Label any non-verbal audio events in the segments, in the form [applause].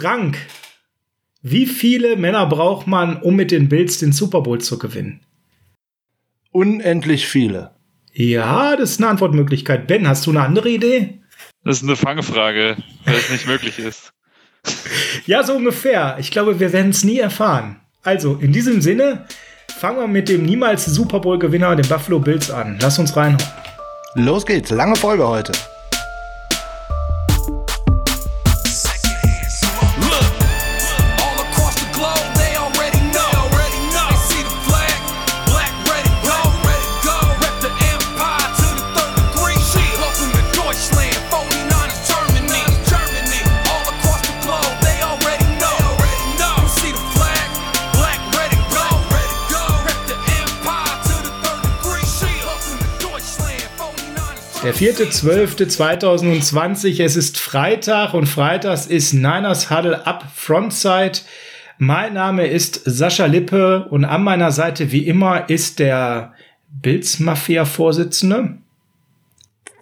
Frank, wie viele Männer braucht man, um mit den Bills den Super Bowl zu gewinnen? Unendlich viele. Ja, das ist eine Antwortmöglichkeit. Ben, hast du eine andere Idee? Das ist eine Fangfrage, weil es nicht möglich ist. [laughs] Ja, so ungefähr. Ich glaube, wir werden es nie erfahren. Also, in diesem Sinne, fangen wir mit dem niemals Super Bowl-Gewinner, den Buffalo Bills, an. Lass uns reinhauen. Los geht's, lange Folge heute. 4.12.2020, es ist Freitag und freitags ist Niners Huddle Up Frontside. Mein Name ist Sascha Lippe und an meiner Seite wie immer ist der Bills Mafia Vorsitzende.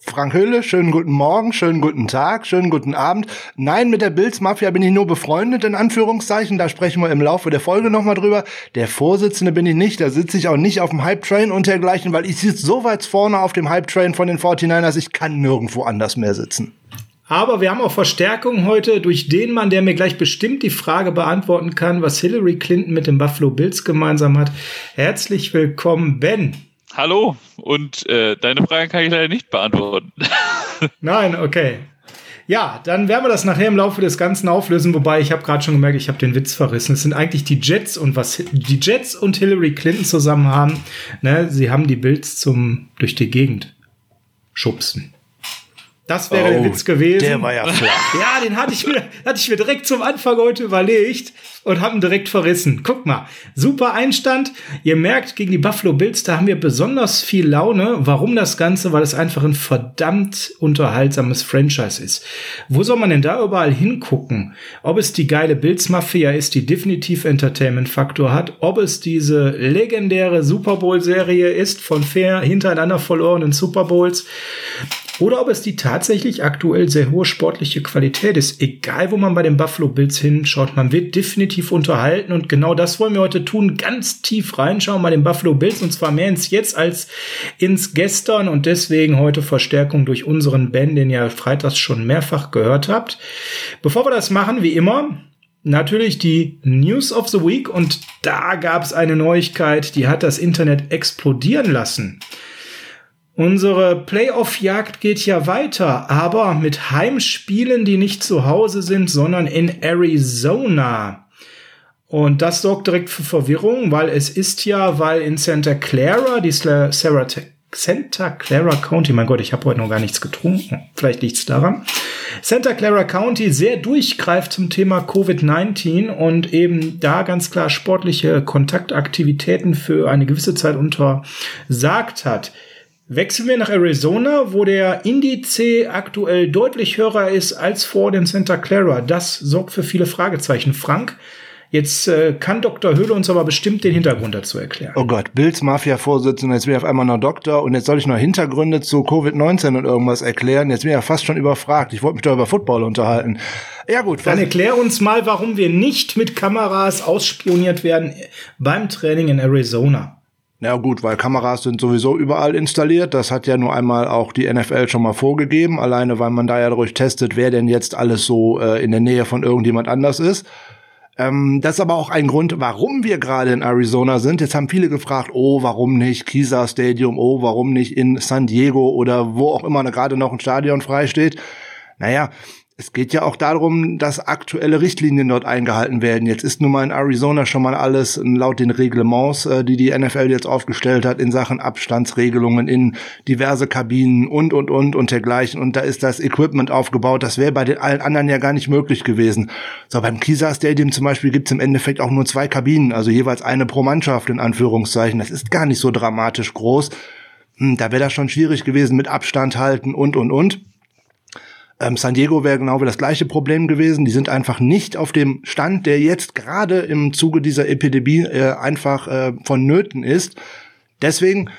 Frank Höhle, schönen guten Morgen, schönen guten Tag, schönen guten Abend. Nein, mit der Bills Mafia bin ich nur befreundet, in Anführungszeichen. Da sprechen wir im Laufe der Folge nochmal drüber. Der Vorsitzende bin ich nicht, da sitze ich auch nicht auf dem Hype-Train und dergleichen, weil ich sitze so weit vorne auf dem Hype-Train von den 49ers, ich kann nirgendwo anders mehr sitzen. Aber wir haben auch Verstärkung heute durch den Mann, der mir gleich bestimmt die Frage beantworten kann, was Hillary Clinton mit dem Buffalo Bills gemeinsam hat. Herzlich willkommen, Ben. Hallo und äh, deine Frage kann ich leider nicht beantworten. [laughs] Nein, okay. Ja, dann werden wir das nachher im Laufe des Ganzen auflösen, wobei ich habe gerade schon gemerkt, ich habe den Witz verrissen. Es sind eigentlich die Jets und was die Jets und Hillary Clinton zusammen haben. Ne, sie haben die Bilds zum durch die Gegend schubsen. Das wäre oh, der Witz gewesen. Der war ja flach. [laughs] Ja, den hatte ich mir, hatte ich mir direkt zum Anfang heute überlegt und haben direkt verrissen. Guck mal, super Einstand. Ihr merkt, gegen die Buffalo Bills, da haben wir besonders viel Laune. Warum das Ganze? Weil es einfach ein verdammt unterhaltsames Franchise ist. Wo soll man denn da überall hingucken? Ob es die geile Bills-Mafia ist, die definitiv Entertainment-Faktor hat, ob es diese legendäre Super Bowl-Serie ist von fair hintereinander verlorenen Super Bowls, oder ob es die tatsächlich aktuell sehr hohe sportliche Qualität ist. Egal, wo man bei den Buffalo Bills hinschaut, man wird definitiv unterhalten und genau das wollen wir heute tun, ganz tief reinschauen bei den Buffalo Bills und zwar mehr ins Jetzt als ins Gestern und deswegen heute Verstärkung durch unseren Ben, den ihr freitags schon mehrfach gehört habt. Bevor wir das machen, wie immer, natürlich die News of the Week und da gab es eine Neuigkeit, die hat das Internet explodieren lassen. Unsere Playoff-Jagd geht ja weiter, aber mit Heimspielen, die nicht zu Hause sind, sondern in Arizona. Und das sorgt direkt für Verwirrung, weil es ist ja, weil in Santa Clara, die Sarah Santa Clara County, mein Gott, ich habe heute noch gar nichts getrunken, vielleicht liegt es daran. Santa Clara County sehr durchgreift zum Thema Covid-19 und eben da ganz klar sportliche Kontaktaktivitäten für eine gewisse Zeit untersagt hat. Wechseln wir nach Arizona, wo der Indice aktuell deutlich höher ist als vor den Santa Clara. Das sorgt für viele Fragezeichen. Frank, jetzt äh, kann Dr. Höhle uns aber bestimmt den Hintergrund dazu erklären. Oh Gott, Bills Mafia-Vorsitzender, jetzt bin ich auf einmal noch Doktor und jetzt soll ich noch Hintergründe zu Covid-19 und irgendwas erklären. Jetzt bin ich ja fast schon überfragt. Ich wollte mich doch über Football unterhalten. Ja gut. Dann erklär uns mal, warum wir nicht mit Kameras ausspioniert werden beim Training in Arizona. Ja gut, weil Kameras sind sowieso überall installiert. Das hat ja nur einmal auch die NFL schon mal vorgegeben, alleine weil man da ja dadurch testet, wer denn jetzt alles so äh, in der Nähe von irgendjemand anders ist. Ähm, das ist aber auch ein Grund, warum wir gerade in Arizona sind. Jetzt haben viele gefragt, oh, warum nicht Kisa Stadium, oh, warum nicht in San Diego oder wo auch immer gerade noch ein Stadion frei steht. Naja, es geht ja auch darum, dass aktuelle Richtlinien dort eingehalten werden. Jetzt ist nun mal in Arizona schon mal alles laut den Reglements, äh, die die NFL jetzt aufgestellt hat, in Sachen Abstandsregelungen in diverse Kabinen und, und, und und dergleichen. Und da ist das Equipment aufgebaut. Das wäre bei den allen anderen ja gar nicht möglich gewesen. So, beim Kisa Stadium zum Beispiel gibt's im Endeffekt auch nur zwei Kabinen, also jeweils eine pro Mannschaft in Anführungszeichen. Das ist gar nicht so dramatisch groß. Hm, da wäre das schon schwierig gewesen mit Abstand halten und, und, und. Ähm, San Diego wäre genau wie das gleiche Problem gewesen. Die sind einfach nicht auf dem Stand, der jetzt gerade im Zuge dieser Epidemie äh, einfach äh, vonnöten ist. Deswegen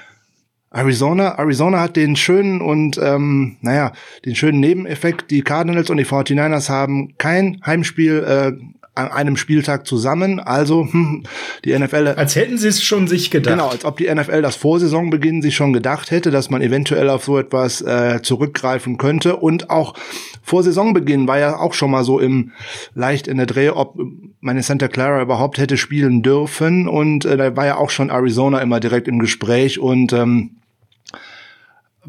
Arizona, Arizona hat den schönen und ähm, naja, den schönen Nebeneffekt, die Cardinals und die 49ers haben kein Heimspiel äh, an einem Spieltag zusammen. Also hm, die NFL. Als hätten sie es schon sich gedacht. Genau, als ob die NFL das Vorsaisonbeginn sich schon gedacht hätte, dass man eventuell auf so etwas äh, zurückgreifen könnte. Und auch vor Saisonbeginn war ja auch schon mal so im leicht in der Dreh, ob meine Santa Clara überhaupt hätte spielen dürfen. Und äh, da war ja auch schon Arizona immer direkt im Gespräch und ähm,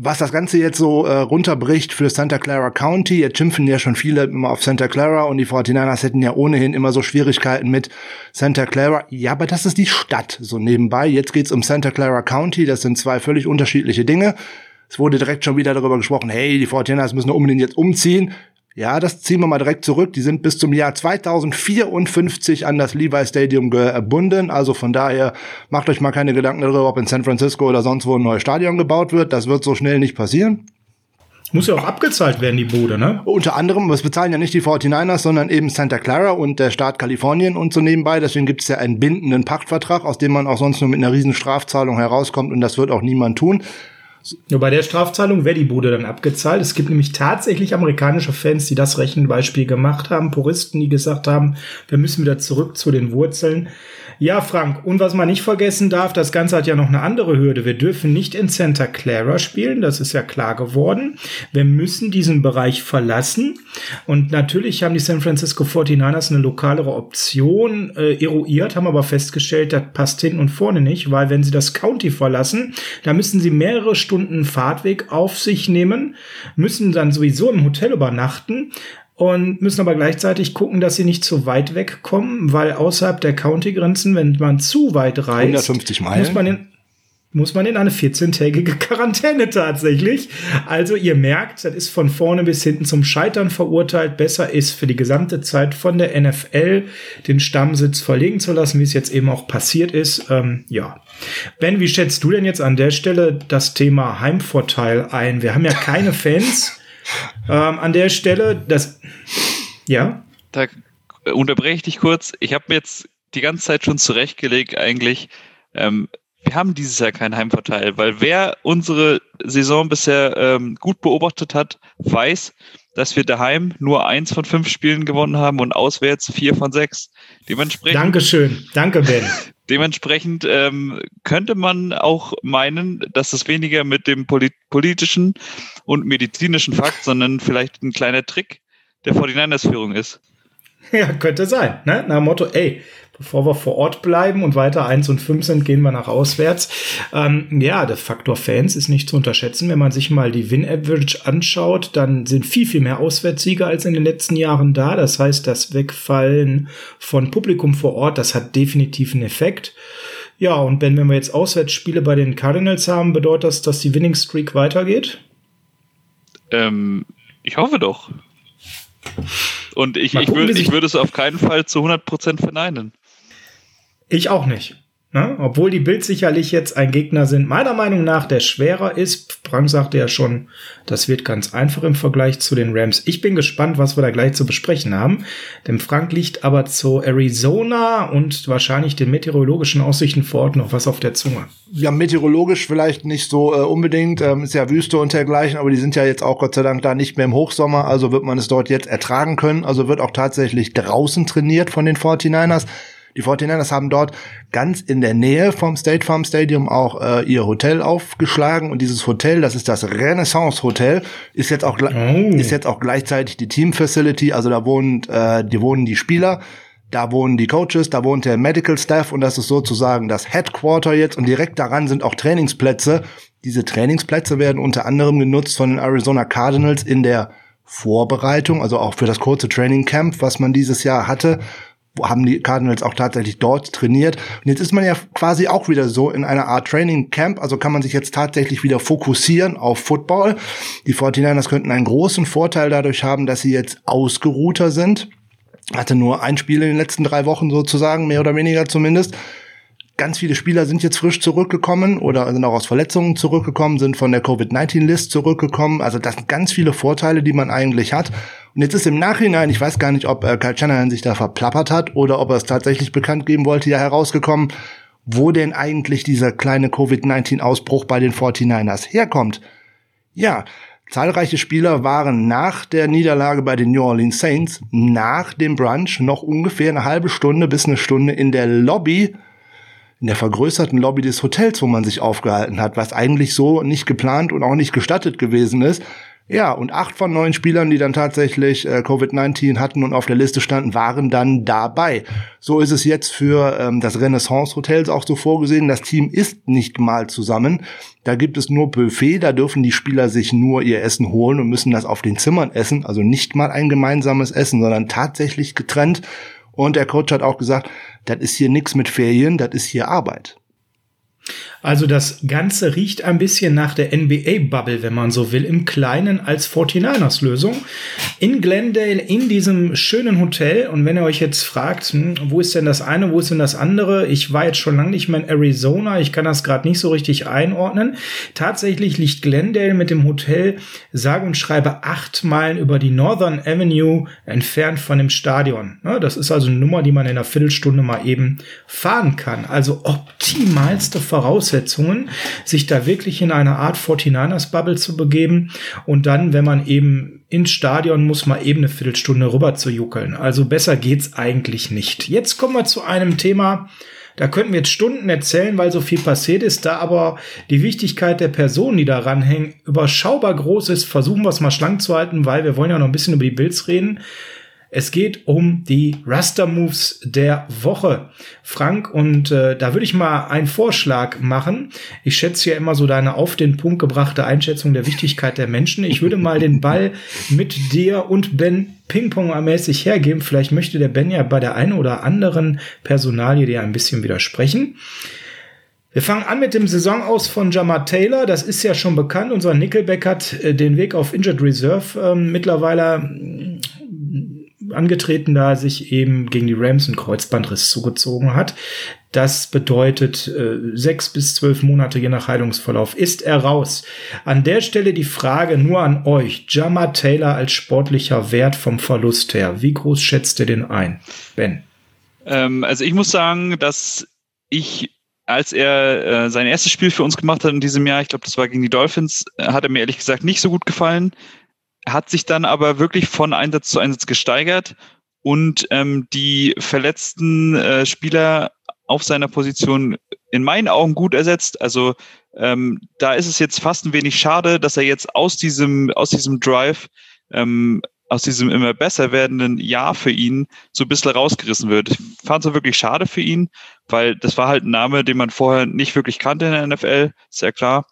was das Ganze jetzt so äh, runterbricht für Santa Clara County, jetzt schimpfen ja schon viele immer auf Santa Clara und die 49ers hätten ja ohnehin immer so Schwierigkeiten mit Santa Clara. Ja, aber das ist die Stadt so nebenbei. Jetzt geht's um Santa Clara County, das sind zwei völlig unterschiedliche Dinge. Es wurde direkt schon wieder darüber gesprochen, hey, die 49ers müssen unbedingt jetzt umziehen. Ja, das ziehen wir mal direkt zurück. Die sind bis zum Jahr 2054 an das Levi Stadium gebunden. Also von daher macht euch mal keine Gedanken darüber, ob in San Francisco oder sonst wo ein neues Stadion gebaut wird. Das wird so schnell nicht passieren. Muss ja auch abgezahlt werden, die Bude, ne? Unter anderem, es bezahlen ja nicht die 49ers, sondern eben Santa Clara und der Staat Kalifornien und so nebenbei. Deswegen gibt es ja einen bindenden Pachtvertrag, aus dem man auch sonst nur mit einer riesen Strafzahlung herauskommt und das wird auch niemand tun. Nur bei der Strafzahlung wäre die Bude dann abgezahlt. Es gibt nämlich tatsächlich amerikanische Fans, die das Rechenbeispiel gemacht haben, Puristen, die gesagt haben, wir müssen wieder zurück zu den Wurzeln. Ja, Frank, und was man nicht vergessen darf, das Ganze hat ja noch eine andere Hürde. Wir dürfen nicht in Santa Clara spielen, das ist ja klar geworden. Wir müssen diesen Bereich verlassen. Und natürlich haben die San Francisco 49ers eine lokalere Option äh, eruiert, haben aber festgestellt, das passt hinten und vorne nicht, weil wenn sie das County verlassen, da müssen sie mehrere Stunden Fahrtweg auf sich nehmen, müssen dann sowieso im Hotel übernachten und müssen aber gleichzeitig gucken, dass sie nicht zu weit wegkommen, weil außerhalb der County-Grenzen, wenn man zu weit reist, 150 Meilen. muss man in muss man in eine 14-tägige [laughs] Quarantäne tatsächlich. Also ihr merkt, das ist von vorne bis hinten zum Scheitern verurteilt. Besser ist für die gesamte Zeit von der NFL den Stammsitz verlegen zu lassen, wie es jetzt eben auch passiert ist. Ähm, ja. Ben, wie schätzt du denn jetzt an der Stelle das Thema Heimvorteil ein? Wir haben ja keine Fans ähm, an der Stelle. Das, ja. Da unterbreche ich dich kurz. Ich habe mir jetzt die ganze Zeit schon zurechtgelegt eigentlich. Ähm, wir haben dieses Jahr keinen Heimvorteil, weil wer unsere Saison bisher ähm, gut beobachtet hat, weiß, dass wir daheim nur eins von fünf Spielen gewonnen haben und auswärts vier von sechs. Dementsprechend. Dankeschön. Danke, Ben. [laughs] Dementsprechend ähm, könnte man auch meinen, dass es weniger mit dem polit politischen und medizinischen Fakt, sondern vielleicht ein kleiner Trick der 49ers-Führung ist. Ja, könnte sein. Ne? Nach dem Motto, ey, bevor wir vor Ort bleiben und weiter eins und fünf sind, gehen wir nach auswärts. Ähm, ja, der Faktor Fans ist nicht zu unterschätzen. Wenn man sich mal die Win-Average anschaut, dann sind viel, viel mehr Auswärtssieger als in den letzten Jahren da. Das heißt, das Wegfallen von Publikum vor Ort, das hat definitiv einen Effekt. Ja, und wenn, wenn wir jetzt Auswärtsspiele bei den Cardinals haben, bedeutet das, dass die Winning Streak weitergeht? Ähm, ich hoffe doch. Und ich, ich würde es auf keinen Fall zu 100% verneinen. Ich auch nicht. Ne? Obwohl die Bild sicherlich jetzt ein Gegner sind, meiner Meinung nach, der schwerer ist. Frank sagte ja schon, das wird ganz einfach im Vergleich zu den Rams. Ich bin gespannt, was wir da gleich zu besprechen haben. Denn Frank liegt aber zu Arizona und wahrscheinlich den meteorologischen Aussichten vor Ort noch was auf der Zunge. Ja, meteorologisch vielleicht nicht so äh, unbedingt. Ähm, ist ja Wüste und dergleichen, aber die sind ja jetzt auch Gott sei Dank da nicht mehr im Hochsommer. Also wird man es dort jetzt ertragen können. Also wird auch tatsächlich draußen trainiert von den 49ers. Die 49ers haben dort ganz in der Nähe vom State Farm Stadium auch äh, ihr Hotel aufgeschlagen. Und dieses Hotel, das ist das Renaissance Hotel, ist jetzt auch oh. ist jetzt auch gleichzeitig die Team Facility, also da wohnen äh, die wohnen die Spieler, da wohnen die Coaches, da wohnt der Medical Staff. Und das ist sozusagen das Headquarter jetzt. Und direkt daran sind auch Trainingsplätze. Diese Trainingsplätze werden unter anderem genutzt von den Arizona Cardinals in der Vorbereitung, also auch für das kurze Training Camp, was man dieses Jahr hatte haben die Cardinals auch tatsächlich dort trainiert. Und jetzt ist man ja quasi auch wieder so in einer Art Training Camp, also kann man sich jetzt tatsächlich wieder fokussieren auf Football. Die 49ers könnten einen großen Vorteil dadurch haben, dass sie jetzt ausgeruhter sind. Hatte nur ein Spiel in den letzten drei Wochen sozusagen, mehr oder weniger zumindest. Ganz viele Spieler sind jetzt frisch zurückgekommen oder sind auch aus Verletzungen zurückgekommen, sind von der Covid-19-List zurückgekommen. Also das sind ganz viele Vorteile, die man eigentlich hat. Und jetzt ist im Nachhinein, ich weiß gar nicht, ob äh, Kyle Shanahan sich da verplappert hat oder ob er es tatsächlich bekannt geben wollte, ja herausgekommen, wo denn eigentlich dieser kleine Covid-19-Ausbruch bei den 49ers herkommt. Ja, Zahlreiche Spieler waren nach der Niederlage bei den New Orleans Saints, nach dem Brunch, noch ungefähr eine halbe Stunde bis eine Stunde in der Lobby, in der vergrößerten Lobby des Hotels, wo man sich aufgehalten hat, was eigentlich so nicht geplant und auch nicht gestattet gewesen ist. Ja, und acht von neun Spielern, die dann tatsächlich äh, Covid-19 hatten und auf der Liste standen, waren dann dabei. So ist es jetzt für ähm, das Renaissance Hotels auch so vorgesehen. Das Team ist nicht mal zusammen. Da gibt es nur Buffet, da dürfen die Spieler sich nur ihr Essen holen und müssen das auf den Zimmern essen. Also nicht mal ein gemeinsames Essen, sondern tatsächlich getrennt. Und der Coach hat auch gesagt, das ist hier nichts mit Ferien, das ist hier Arbeit. Also das Ganze riecht ein bisschen nach der NBA-Bubble, wenn man so will, im Kleinen als 49ers-Lösung. In Glendale, in diesem schönen Hotel. Und wenn ihr euch jetzt fragt, hm, wo ist denn das eine, wo ist denn das andere? Ich war jetzt schon lange nicht mehr in Arizona. Ich kann das gerade nicht so richtig einordnen. Tatsächlich liegt Glendale mit dem Hotel sage und schreibe acht Meilen über die Northern Avenue entfernt von dem Stadion. Das ist also eine Nummer, die man in einer Viertelstunde mal eben fahren kann. Also optimalste Voraussetzungen, sich da wirklich in eine Art 49ers Bubble zu begeben und dann, wenn man eben ins Stadion muss, mal eben eine Viertelstunde rüber zu juckeln. Also besser geht's eigentlich nicht. Jetzt kommen wir zu einem Thema, da könnten wir jetzt Stunden erzählen, weil so viel passiert ist, da aber die Wichtigkeit der Personen, die da ranhängen, überschaubar groß ist, versuchen wir es mal schlank zu halten, weil wir wollen ja noch ein bisschen über die Bills reden. Es geht um die Raster Moves der Woche. Frank, und äh, da würde ich mal einen Vorschlag machen. Ich schätze ja immer so deine auf den Punkt gebrachte Einschätzung der Wichtigkeit der Menschen. Ich würde mal den Ball [laughs] mit dir und Ben Ping-Pong-mäßig hergeben. Vielleicht möchte der Ben ja bei der einen oder anderen Personalie dir ein bisschen widersprechen. Wir fangen an mit dem Saisonaus von Jamar Taylor. Das ist ja schon bekannt. Unser Nickelback hat äh, den Weg auf Injured Reserve ähm, mittlerweile angetreten, da sich eben gegen die Rams einen Kreuzbandriss zugezogen hat. Das bedeutet äh, sechs bis zwölf Monate je nach Heilungsverlauf ist er raus. An der Stelle die Frage nur an euch. Jama Taylor als sportlicher Wert vom Verlust her. Wie groß schätzt ihr den ein? Ben? Ähm, also ich muss sagen, dass ich als er äh, sein erstes Spiel für uns gemacht hat in diesem Jahr, ich glaube, das war gegen die Dolphins, äh, hat er mir ehrlich gesagt nicht so gut gefallen hat sich dann aber wirklich von Einsatz zu Einsatz gesteigert und ähm, die verletzten äh, Spieler auf seiner Position in meinen Augen gut ersetzt. Also ähm, da ist es jetzt fast ein wenig schade, dass er jetzt aus diesem, aus diesem Drive, ähm, aus diesem immer besser werdenden Jahr für ihn so ein bisschen rausgerissen wird. Ich fand es wirklich schade für ihn, weil das war halt ein Name, den man vorher nicht wirklich kannte in der NFL, sehr klar.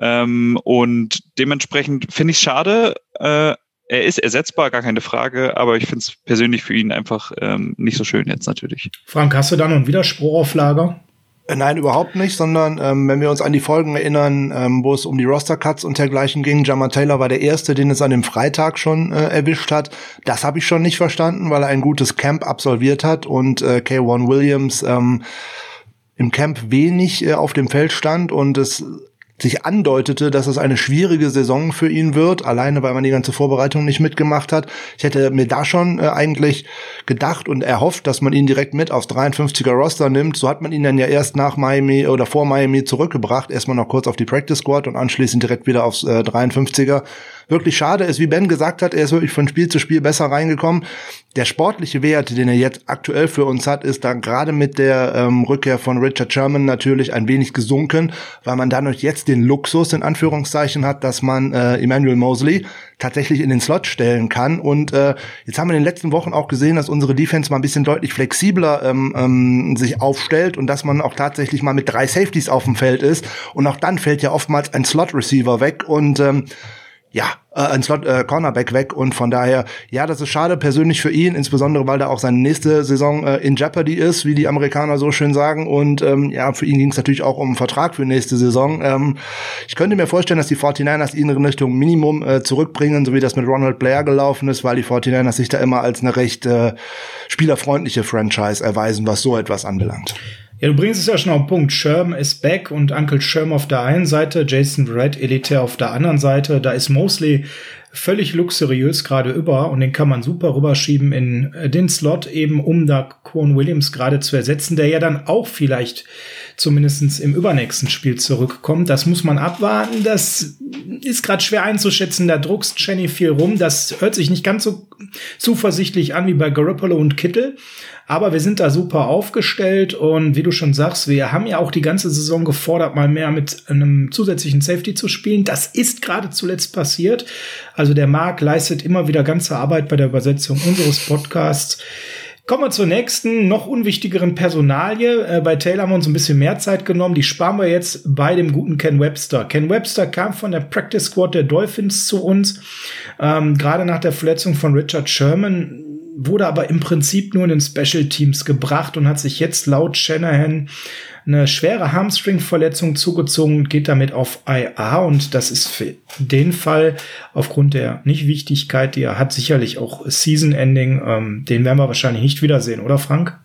Ähm, und dementsprechend finde ich es schade. Äh, er ist ersetzbar, gar keine Frage, aber ich finde es persönlich für ihn einfach ähm, nicht so schön jetzt natürlich. Frank, hast du da noch einen Widerspruch auf Lager? Äh, nein, überhaupt nicht, sondern ähm, wenn wir uns an die Folgen erinnern, ähm, wo es um die Roster-Cuts und dergleichen ging, Jammer Taylor war der Erste, den es an dem Freitag schon äh, erwischt hat. Das habe ich schon nicht verstanden, weil er ein gutes Camp absolviert hat und äh, K1 Williams ähm, im Camp wenig äh, auf dem Feld stand und es sich andeutete, dass es eine schwierige Saison für ihn wird, alleine weil man die ganze Vorbereitung nicht mitgemacht hat. Ich hätte mir da schon äh, eigentlich gedacht und erhofft, dass man ihn direkt mit aufs 53er Roster nimmt. So hat man ihn dann ja erst nach Miami oder vor Miami zurückgebracht, erstmal noch kurz auf die Practice Squad und anschließend direkt wieder aufs äh, 53er wirklich schade ist. Wie Ben gesagt hat, er ist wirklich von Spiel zu Spiel besser reingekommen. Der sportliche Wert, den er jetzt aktuell für uns hat, ist dann gerade mit der ähm, Rückkehr von Richard Sherman natürlich ein wenig gesunken, weil man dadurch jetzt den Luxus in Anführungszeichen hat, dass man äh, Emmanuel Mosley tatsächlich in den Slot stellen kann. Und äh, jetzt haben wir in den letzten Wochen auch gesehen, dass unsere Defense mal ein bisschen deutlich flexibler ähm, ähm, sich aufstellt und dass man auch tatsächlich mal mit drei Safeties auf dem Feld ist. Und auch dann fällt ja oftmals ein Slot-Receiver weg. Und ähm, ja, äh, ein Slot äh, Cornerback weg und von daher, ja, das ist schade persönlich für ihn, insbesondere weil da auch seine nächste Saison äh, in Jeopardy ist, wie die Amerikaner so schön sagen und ähm, ja, für ihn ging es natürlich auch um einen Vertrag für nächste Saison. Ähm, ich könnte mir vorstellen, dass die 49ers ihn in Richtung Minimum äh, zurückbringen, so wie das mit Ronald Blair gelaufen ist, weil die 49ers sich da immer als eine recht äh, spielerfreundliche Franchise erweisen, was so etwas anbelangt. Ja, du bringst es ja schon auf den Punkt. Sherm ist back und Uncle Sherm auf der einen Seite, Jason Red elitär auf der anderen Seite. Da ist Mosley völlig luxuriös gerade über und den kann man super rüberschieben in äh, den Slot eben, um da Cohen Williams gerade zu ersetzen, der ja dann auch vielleicht zumindestens im übernächsten Spiel zurückkommt. Das muss man abwarten. Das ist gerade schwer einzuschätzen. Da druckst Jenny viel rum. Das hört sich nicht ganz so zuversichtlich an wie bei Garoppolo und Kittel. Aber wir sind da super aufgestellt und wie du schon sagst, wir haben ja auch die ganze Saison gefordert, mal mehr mit einem zusätzlichen Safety zu spielen. Das ist gerade zuletzt passiert. Also der Marc leistet immer wieder ganze Arbeit bei der Übersetzung unseres Podcasts. Kommen wir zur nächsten, noch unwichtigeren Personalie. Äh, bei Taylor haben wir uns ein bisschen mehr Zeit genommen. Die sparen wir jetzt bei dem guten Ken Webster. Ken Webster kam von der Practice Squad der Dolphins zu uns. Ähm, Gerade nach der Verletzung von Richard Sherman wurde aber im Prinzip nur in den Special Teams gebracht und hat sich jetzt laut Shanahan eine schwere Hamstring-Verletzung zugezogen und geht damit auf IA und das ist für den Fall aufgrund der Nichtwichtigkeit, die er hat, sicherlich auch Season-Ending. Ähm, den werden wir wahrscheinlich nicht wiedersehen, oder Frank?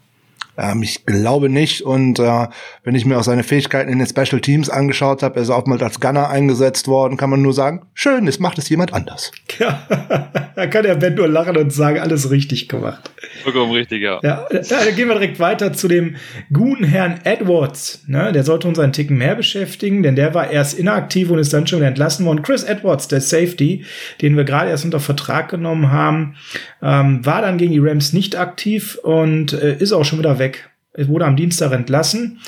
Ähm, ich glaube nicht. Und äh, wenn ich mir auch seine Fähigkeiten in den Special Teams angeschaut habe, er ist auch mal als Gunner eingesetzt worden, kann man nur sagen, schön, es macht es jemand anders. Ja, [laughs] da kann der Ben nur lachen und sagen, alles richtig gemacht. Vollkommen richtig, ja. Ja, dann gehen wir direkt weiter zu dem guten Herrn Edwards. Ne, der sollte uns einen Ticken mehr beschäftigen, denn der war erst inaktiv und ist dann schon wieder entlassen worden. Chris Edwards, der Safety, den wir gerade erst unter Vertrag genommen haben, ähm, war dann gegen die Rams nicht aktiv und äh, ist auch schon wieder weg Er wurde am Dienstag entlassen.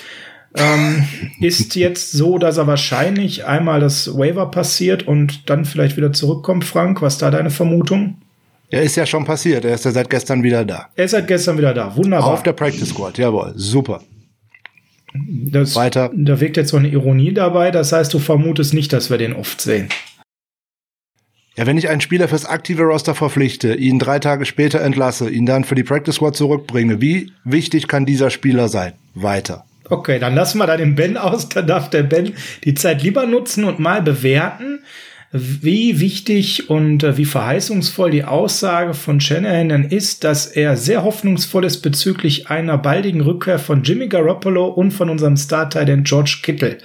Ähm, [laughs] ist jetzt so, dass er wahrscheinlich einmal das Waiver passiert und dann vielleicht wieder zurückkommt. Frank, was da deine Vermutung? Er ist ja schon passiert. Er ist ja seit gestern wieder da. Er ist seit gestern wieder da. Wunderbar. Auf der Practice Squad. Jawohl. Super. Das, Weiter. Da wirkt jetzt so eine Ironie dabei. Das heißt, du vermutest nicht, dass wir den oft sehen. Ja, wenn ich einen Spieler fürs aktive Roster verpflichte, ihn drei Tage später entlasse, ihn dann für die Practice Squad zurückbringe, wie wichtig kann dieser Spieler sein? Weiter. Okay, dann lassen wir da den Ben aus. Da darf der Ben die Zeit lieber nutzen und mal bewerten, wie wichtig und äh, wie verheißungsvoll die Aussage von Shanahan ist, dass er sehr hoffnungsvoll ist bezüglich einer baldigen Rückkehr von Jimmy Garoppolo und von unserem Starter, den George Kittle.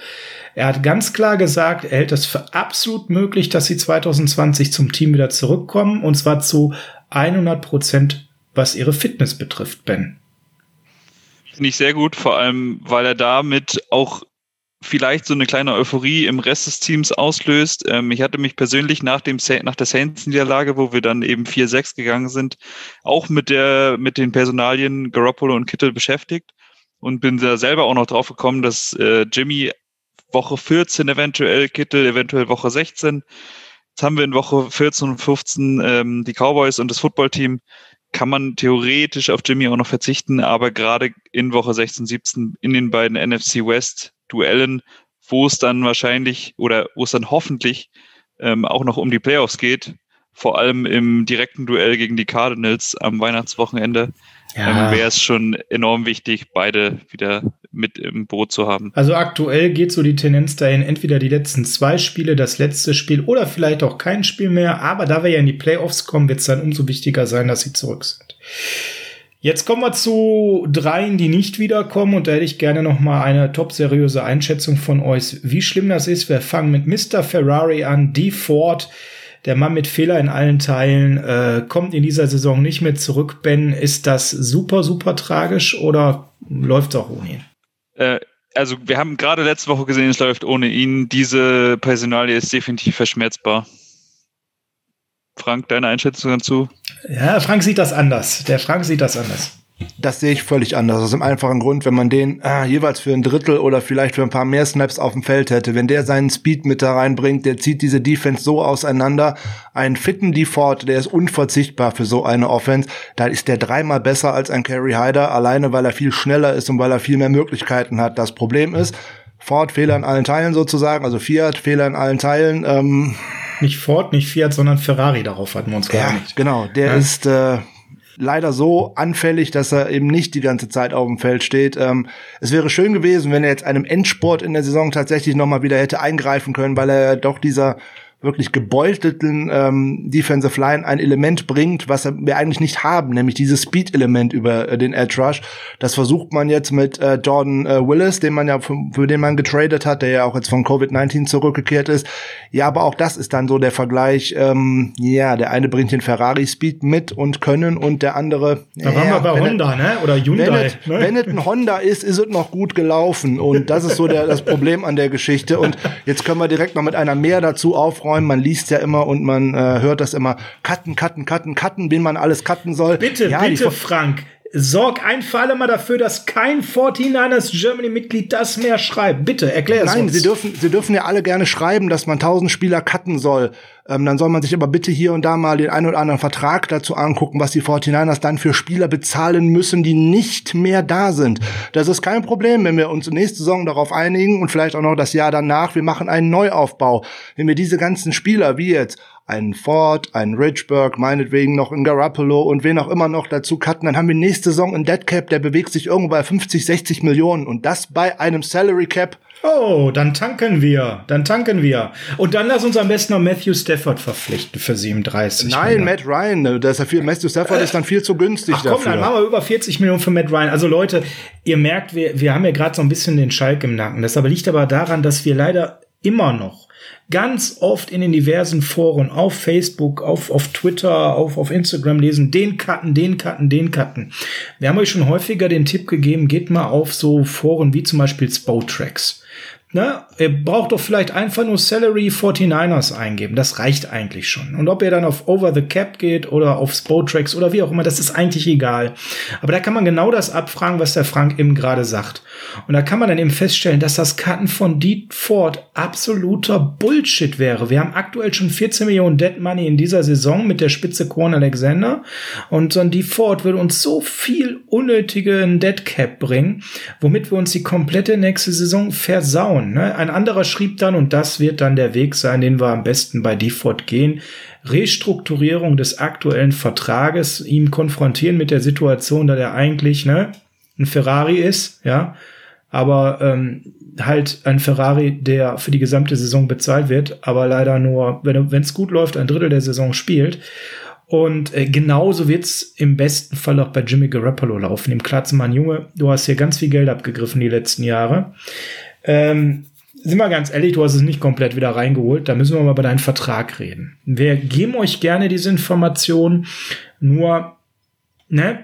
Er hat ganz klar gesagt, er hält es für absolut möglich, dass sie 2020 zum Team wieder zurückkommen und zwar zu 100 Prozent, was ihre Fitness betrifft, Ben. Finde ich sehr gut, vor allem, weil er damit auch vielleicht so eine kleine Euphorie im Rest des Teams auslöst. Ähm, ich hatte mich persönlich nach dem nach der Saints-Niederlage, wo wir dann eben 4-6 gegangen sind, auch mit der mit den Personalien Garoppolo und Kittel beschäftigt und bin da selber auch noch drauf gekommen, dass äh, Jimmy Woche 14 eventuell Kittel, eventuell Woche 16. Jetzt haben wir in Woche 14 und 15 ähm, die Cowboys und das Footballteam. Kann man theoretisch auf Jimmy auch noch verzichten, aber gerade in Woche 16, 17 in den beiden NFC West Duellen, wo es dann wahrscheinlich oder wo es dann hoffentlich ähm, auch noch um die Playoffs geht, vor allem im direkten Duell gegen die Cardinals am Weihnachtswochenende, ja. ähm, wäre es schon enorm wichtig, beide wieder mit im Boot zu haben. Also aktuell geht so die Tendenz dahin, entweder die letzten zwei Spiele, das letzte Spiel oder vielleicht auch kein Spiel mehr. Aber da wir ja in die Playoffs kommen, wird es dann umso wichtiger sein, dass sie zurück sind. Jetzt kommen wir zu dreien, die nicht wiederkommen und da hätte ich gerne noch mal eine top seriöse Einschätzung von euch, wie schlimm das ist. Wir fangen mit Mr. Ferrari an, D. Ford, der Mann mit Fehler in allen Teilen, äh, kommt in dieser Saison nicht mehr zurück. Ben, ist das super, super tragisch oder läuft es auch ohne ihn? Äh, also wir haben gerade letzte Woche gesehen, es läuft ohne ihn. Diese Personalie ist definitiv verschmerzbar. Frank, deine Einschätzung dazu? Ja, Frank sieht das anders. Der Frank sieht das anders. Das sehe ich völlig anders. Aus dem einfachen Grund, wenn man den ah, jeweils für ein Drittel oder vielleicht für ein paar mehr Snaps auf dem Feld hätte, wenn der seinen Speed mit da reinbringt, der zieht diese Defense so auseinander. Ein fitten Default, der ist unverzichtbar für so eine Offense. Da ist der dreimal besser als ein Carry Hyder, alleine weil er viel schneller ist und weil er viel mehr Möglichkeiten hat. Das Problem ist, Ford Fehler in allen Teilen sozusagen, also Fiat Fehler in allen Teilen. Ähm, nicht Ford, nicht Fiat, sondern Ferrari, darauf hatten wir uns geeinigt. Ja, genau, der ja. ist äh, leider so anfällig, dass er eben nicht die ganze Zeit auf dem Feld steht. Ähm, es wäre schön gewesen, wenn er jetzt einem Endsport in der Saison tatsächlich nochmal wieder hätte eingreifen können, weil er doch dieser wirklich gebeutelten ähm, Defensive Line ein Element bringt, was wir eigentlich nicht haben, nämlich dieses Speed-Element über äh, den Edge Rush. Das versucht man jetzt mit äh, Jordan äh, Willis, den man ja für, für den man getradet hat, der ja auch jetzt von Covid-19 zurückgekehrt ist. Ja, aber auch das ist dann so der Vergleich. Ähm, ja, der eine bringt den Ferrari Speed mit und Können und der andere. Da ja, waren wir bei Honda, ne? Oder Hyundai. Wenn es, ne? wenn es ein Honda ist, ist es noch gut gelaufen und das ist so der, das Problem an der Geschichte. Und jetzt können wir direkt noch mit einer mehr dazu aufräumen. Man liest ja immer und man äh, hört das immer. Cutten, cutten, cutten, cutten, wen man alles cutten soll. Bitte, ja, bitte, Frank. Sorg ein für alle Mal dafür, dass kein 49ers Germany-Mitglied das mehr schreibt. Bitte, erklär es Nein, uns. Sie dürfen, Sie dürfen ja alle gerne schreiben, dass man 1000 Spieler cutten soll. Ähm, dann soll man sich aber bitte hier und da mal den einen oder anderen Vertrag dazu angucken, was die 49ers dann für Spieler bezahlen müssen, die nicht mehr da sind. Das ist kein Problem, wenn wir uns nächste Saison darauf einigen und vielleicht auch noch das Jahr danach, wir machen einen Neuaufbau. Wenn wir diese ganzen Spieler, wie jetzt einen Ford, einen Richburg, meinetwegen noch einen Garoppolo und wen auch immer noch dazu cutten, dann haben wir nächste Saison einen Dead Cap, der bewegt sich irgendwo bei 50, 60 Millionen und das bei einem Salary Cap. Oh, dann tanken wir, dann tanken wir. Und dann lass uns am besten noch Matthew Stafford verpflichten für 37 Nein, Millionen. Matt Ryan, das ist ja viel, Matthew Stafford äh, ist dann viel zu günstig ach, komm, dafür. dann machen wir über 40 Millionen für Matt Ryan. Also Leute, ihr merkt, wir, wir haben ja gerade so ein bisschen den Schalk im Nacken. Das aber liegt aber daran, dass wir leider immer noch ganz oft in den diversen Foren auf Facebook, auf, auf Twitter, auf, auf Instagram lesen, den cutten, den cutten, den cutten. Wir haben euch schon häufiger den Tipp gegeben, geht mal auf so Foren wie zum Beispiel Spotracks. Ne? Ihr braucht doch vielleicht einfach nur Salary 49ers eingeben. Das reicht eigentlich schon. Und ob ihr dann auf Over the Cap geht oder auf Spotracks oder wie auch immer, das ist eigentlich egal. Aber da kann man genau das abfragen, was der Frank eben gerade sagt. Und da kann man dann eben feststellen, dass das Cutten von Deed Ford absoluter Bullshit wäre. Wir haben aktuell schon 14 Millionen Dead Money in dieser Saison mit der Spitze Korn Alexander. Und so ein Deed Ford würde uns so viel unnötigen Dead Cap bringen, womit wir uns die komplette nächste Saison versauen. Ne? Ein anderer schrieb dann, und das wird dann der Weg sein, den wir am besten bei Default gehen, Restrukturierung des aktuellen Vertrages, ihm konfrontieren mit der Situation, da der eigentlich ne, ein Ferrari ist, ja, aber ähm, halt ein Ferrari, der für die gesamte Saison bezahlt wird, aber leider nur, wenn es gut läuft, ein Drittel der Saison spielt. Und äh, genauso wird's im besten Fall auch bei Jimmy Garoppolo laufen. Im Klatzenmann Junge, du hast hier ganz viel Geld abgegriffen die letzten Jahre. Ähm, sind wir ganz ehrlich, du hast es nicht komplett wieder reingeholt. Da müssen wir mal über deinen Vertrag reden. Wir geben euch gerne diese Informationen. Nur, ne,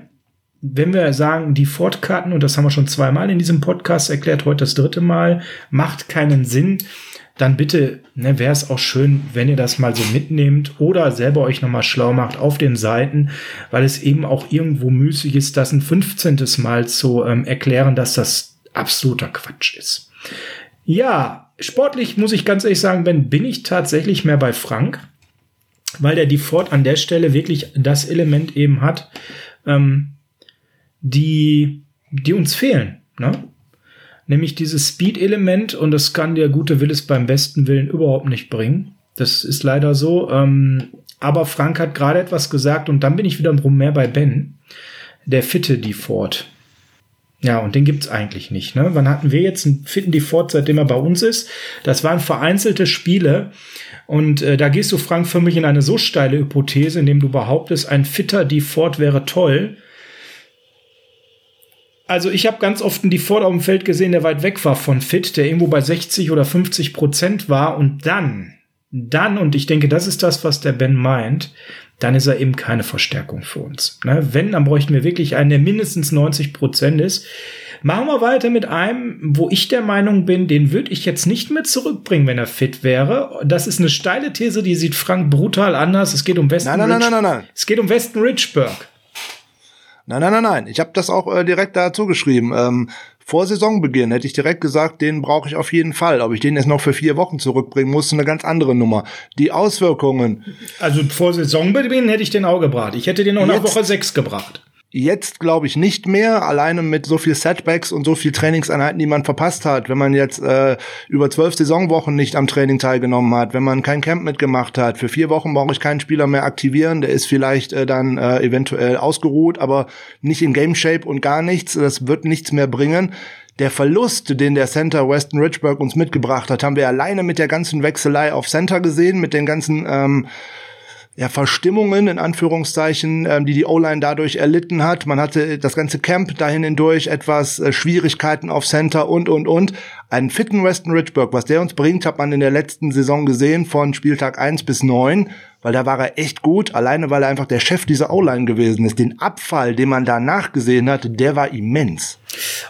wenn wir sagen, die Fortkarten, und das haben wir schon zweimal in diesem Podcast erklärt, heute das dritte Mal, macht keinen Sinn, dann bitte, ne, wäre es auch schön, wenn ihr das mal so mitnehmt oder selber euch nochmal schlau macht auf den Seiten, weil es eben auch irgendwo müßig ist, das ein 15. Mal zu ähm, erklären, dass das absoluter Quatsch ist. Ja, sportlich muss ich ganz ehrlich sagen, Ben, bin ich tatsächlich mehr bei Frank, weil der Ford an der Stelle wirklich das Element eben hat, ähm, die, die uns fehlen. Ne? Nämlich dieses Speed-Element und das kann der gute Willis beim besten Willen überhaupt nicht bringen. Das ist leider so. Ähm, aber Frank hat gerade etwas gesagt und dann bin ich wiederum mehr bei Ben. Der fitte Ford. Ja, und den gibt's eigentlich nicht. Ne? Wann hatten wir jetzt einen fitten Default, seitdem er bei uns ist? Das waren vereinzelte Spiele. Und äh, da gehst du, Frank, für mich in eine so steile Hypothese, indem du behauptest, ein fitter Default wäre toll. Also ich habe ganz oft einen Default auf dem Feld gesehen, der weit weg war von fit, der irgendwo bei 60 oder 50 Prozent war. Und dann, dann, und ich denke, das ist das, was der Ben meint, dann ist er eben keine Verstärkung für uns. Ne? Wenn, dann bräuchten wir wirklich einen, der mindestens 90 Prozent ist. Machen wir weiter mit einem, wo ich der Meinung bin, den würde ich jetzt nicht mehr zurückbringen, wenn er fit wäre. Das ist eine steile These, die sieht Frank brutal anders. Es geht um Westen. Nein, nein, nein, nein, nein, nein. Es geht um Westen Richburg. Nein, nein, nein, nein. Ich habe das auch äh, direkt dazu geschrieben. Ähm, vor Saisonbeginn hätte ich direkt gesagt, den brauche ich auf jeden Fall. Ob ich den jetzt noch für vier Wochen zurückbringen muss, ist eine ganz andere Nummer. Die Auswirkungen. Also vor Saisonbeginn hätte ich den auch gebracht. Ich hätte den auch nach Woche sechs gebracht. Jetzt glaube ich nicht mehr, alleine mit so viel Setbacks und so viel Trainingseinheiten, die man verpasst hat. Wenn man jetzt äh, über zwölf Saisonwochen nicht am Training teilgenommen hat, wenn man kein Camp mitgemacht hat, für vier Wochen brauche ich keinen Spieler mehr aktivieren. Der ist vielleicht äh, dann äh, eventuell ausgeruht, aber nicht in Game Shape und gar nichts. Das wird nichts mehr bringen der Verlust, den der Center Weston Richburg uns mitgebracht hat, haben wir alleine mit der ganzen Wechselei auf Center gesehen, mit den ganzen ähm, ja, Verstimmungen in Anführungszeichen, ähm, die die O-Line dadurch erlitten hat. Man hatte das ganze Camp dahin hindurch etwas äh, Schwierigkeiten auf Center und und und. Einen fitten Weston Richburg, was der uns bringt, hat man in der letzten Saison gesehen von Spieltag 1 bis 9 weil da war er echt gut, alleine weil er einfach der Chef dieser O-Line gewesen ist. Den Abfall, den man danach gesehen hatte, der war immens.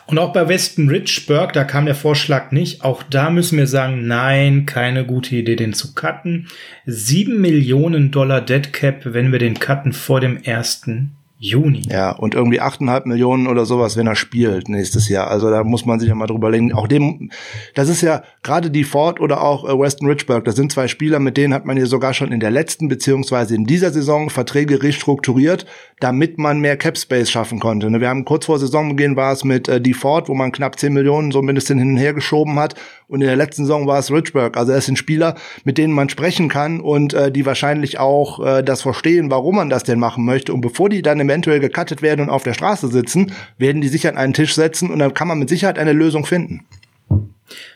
Und auch bei Weston Richburg, da kam der Vorschlag nicht. Auch da müssen wir sagen, nein, keine gute Idee, den zu cutten. Sieben Millionen Dollar Dead Cap, wenn wir den cutten vor dem ersten Juni. Ja, und irgendwie 8,5 Millionen oder sowas, wenn er spielt nächstes Jahr. Also da muss man sich ja mal drüber legen. Auch dem, das ist ja gerade die Ford oder auch äh, Weston Richburg, das sind zwei Spieler, mit denen hat man ja sogar schon in der letzten beziehungsweise in dieser Saison Verträge restrukturiert, damit man mehr Cap Space schaffen konnte. Ne, wir haben kurz vor Saisonbeginn war es mit äh, die Ford, wo man knapp 10 Millionen so mindestens hin und her geschoben hat. Und in der letzten Saison war es Richburg. Also es sind Spieler, mit denen man sprechen kann und äh, die wahrscheinlich auch äh, das verstehen, warum man das denn machen möchte. Und bevor die dann eventuell gecuttet werden und auf der Straße sitzen, werden die sich an einen Tisch setzen und dann kann man mit Sicherheit eine Lösung finden.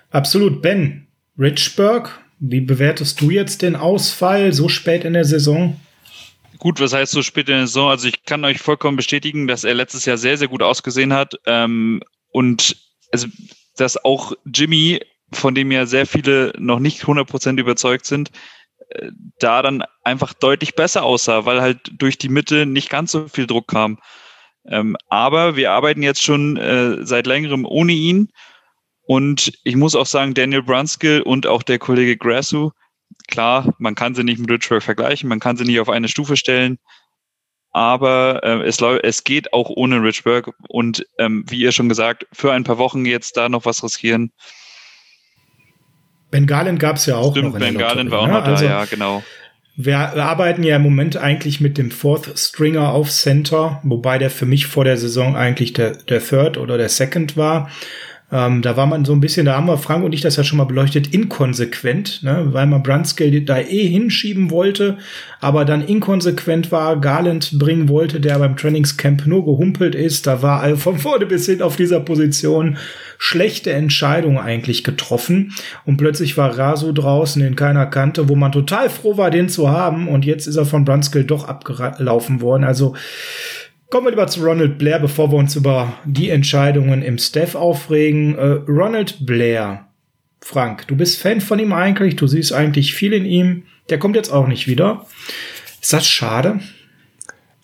Absolut. Ben, Richburg, wie bewertest du jetzt den Ausfall so spät in der Saison? Gut, was heißt so spät in der Saison? Also ich kann euch vollkommen bestätigen, dass er letztes Jahr sehr, sehr gut ausgesehen hat. Ähm, und also, dass auch Jimmy, von dem ja sehr viele noch nicht 100% überzeugt sind, da dann einfach deutlich besser aussah, weil halt durch die Mitte nicht ganz so viel Druck kam. Ähm, aber wir arbeiten jetzt schon äh, seit längerem ohne ihn. Und ich muss auch sagen, Daniel Brunskill und auch der Kollege Grassu, klar, man kann sie nicht mit Richburg vergleichen, man kann sie nicht auf eine Stufe stellen, aber äh, es, es geht auch ohne Richburg. Und ähm, wie ihr schon gesagt, für ein paar Wochen jetzt da noch was riskieren, Ben Garland gab es ja auch Stimmt, noch. Ben Garland war auch ne? noch da, also, ja, genau. Wir arbeiten ja im Moment eigentlich mit dem Fourth Stringer auf Center, wobei der für mich vor der Saison eigentlich der, der Third oder der Second war. Ähm, da war man so ein bisschen, da haben wir Frank und ich das ja schon mal beleuchtet, inkonsequent, ne? weil man Brunskill da eh hinschieben wollte, aber dann inkonsequent war, Garland bringen wollte, der beim Trainingscamp nur gehumpelt ist. Da war all von vorne bis hin auf dieser Position schlechte Entscheidung eigentlich getroffen. Und plötzlich war Rasu draußen, den keiner kannte, wo man total froh war, den zu haben. Und jetzt ist er von Brunskill doch abgelaufen worden. Also Kommen wir lieber zu Ronald Blair, bevor wir uns über die Entscheidungen im Staff aufregen. Äh, Ronald Blair. Frank, du bist Fan von ihm eigentlich, du siehst eigentlich viel in ihm. Der kommt jetzt auch nicht wieder. Ist das schade?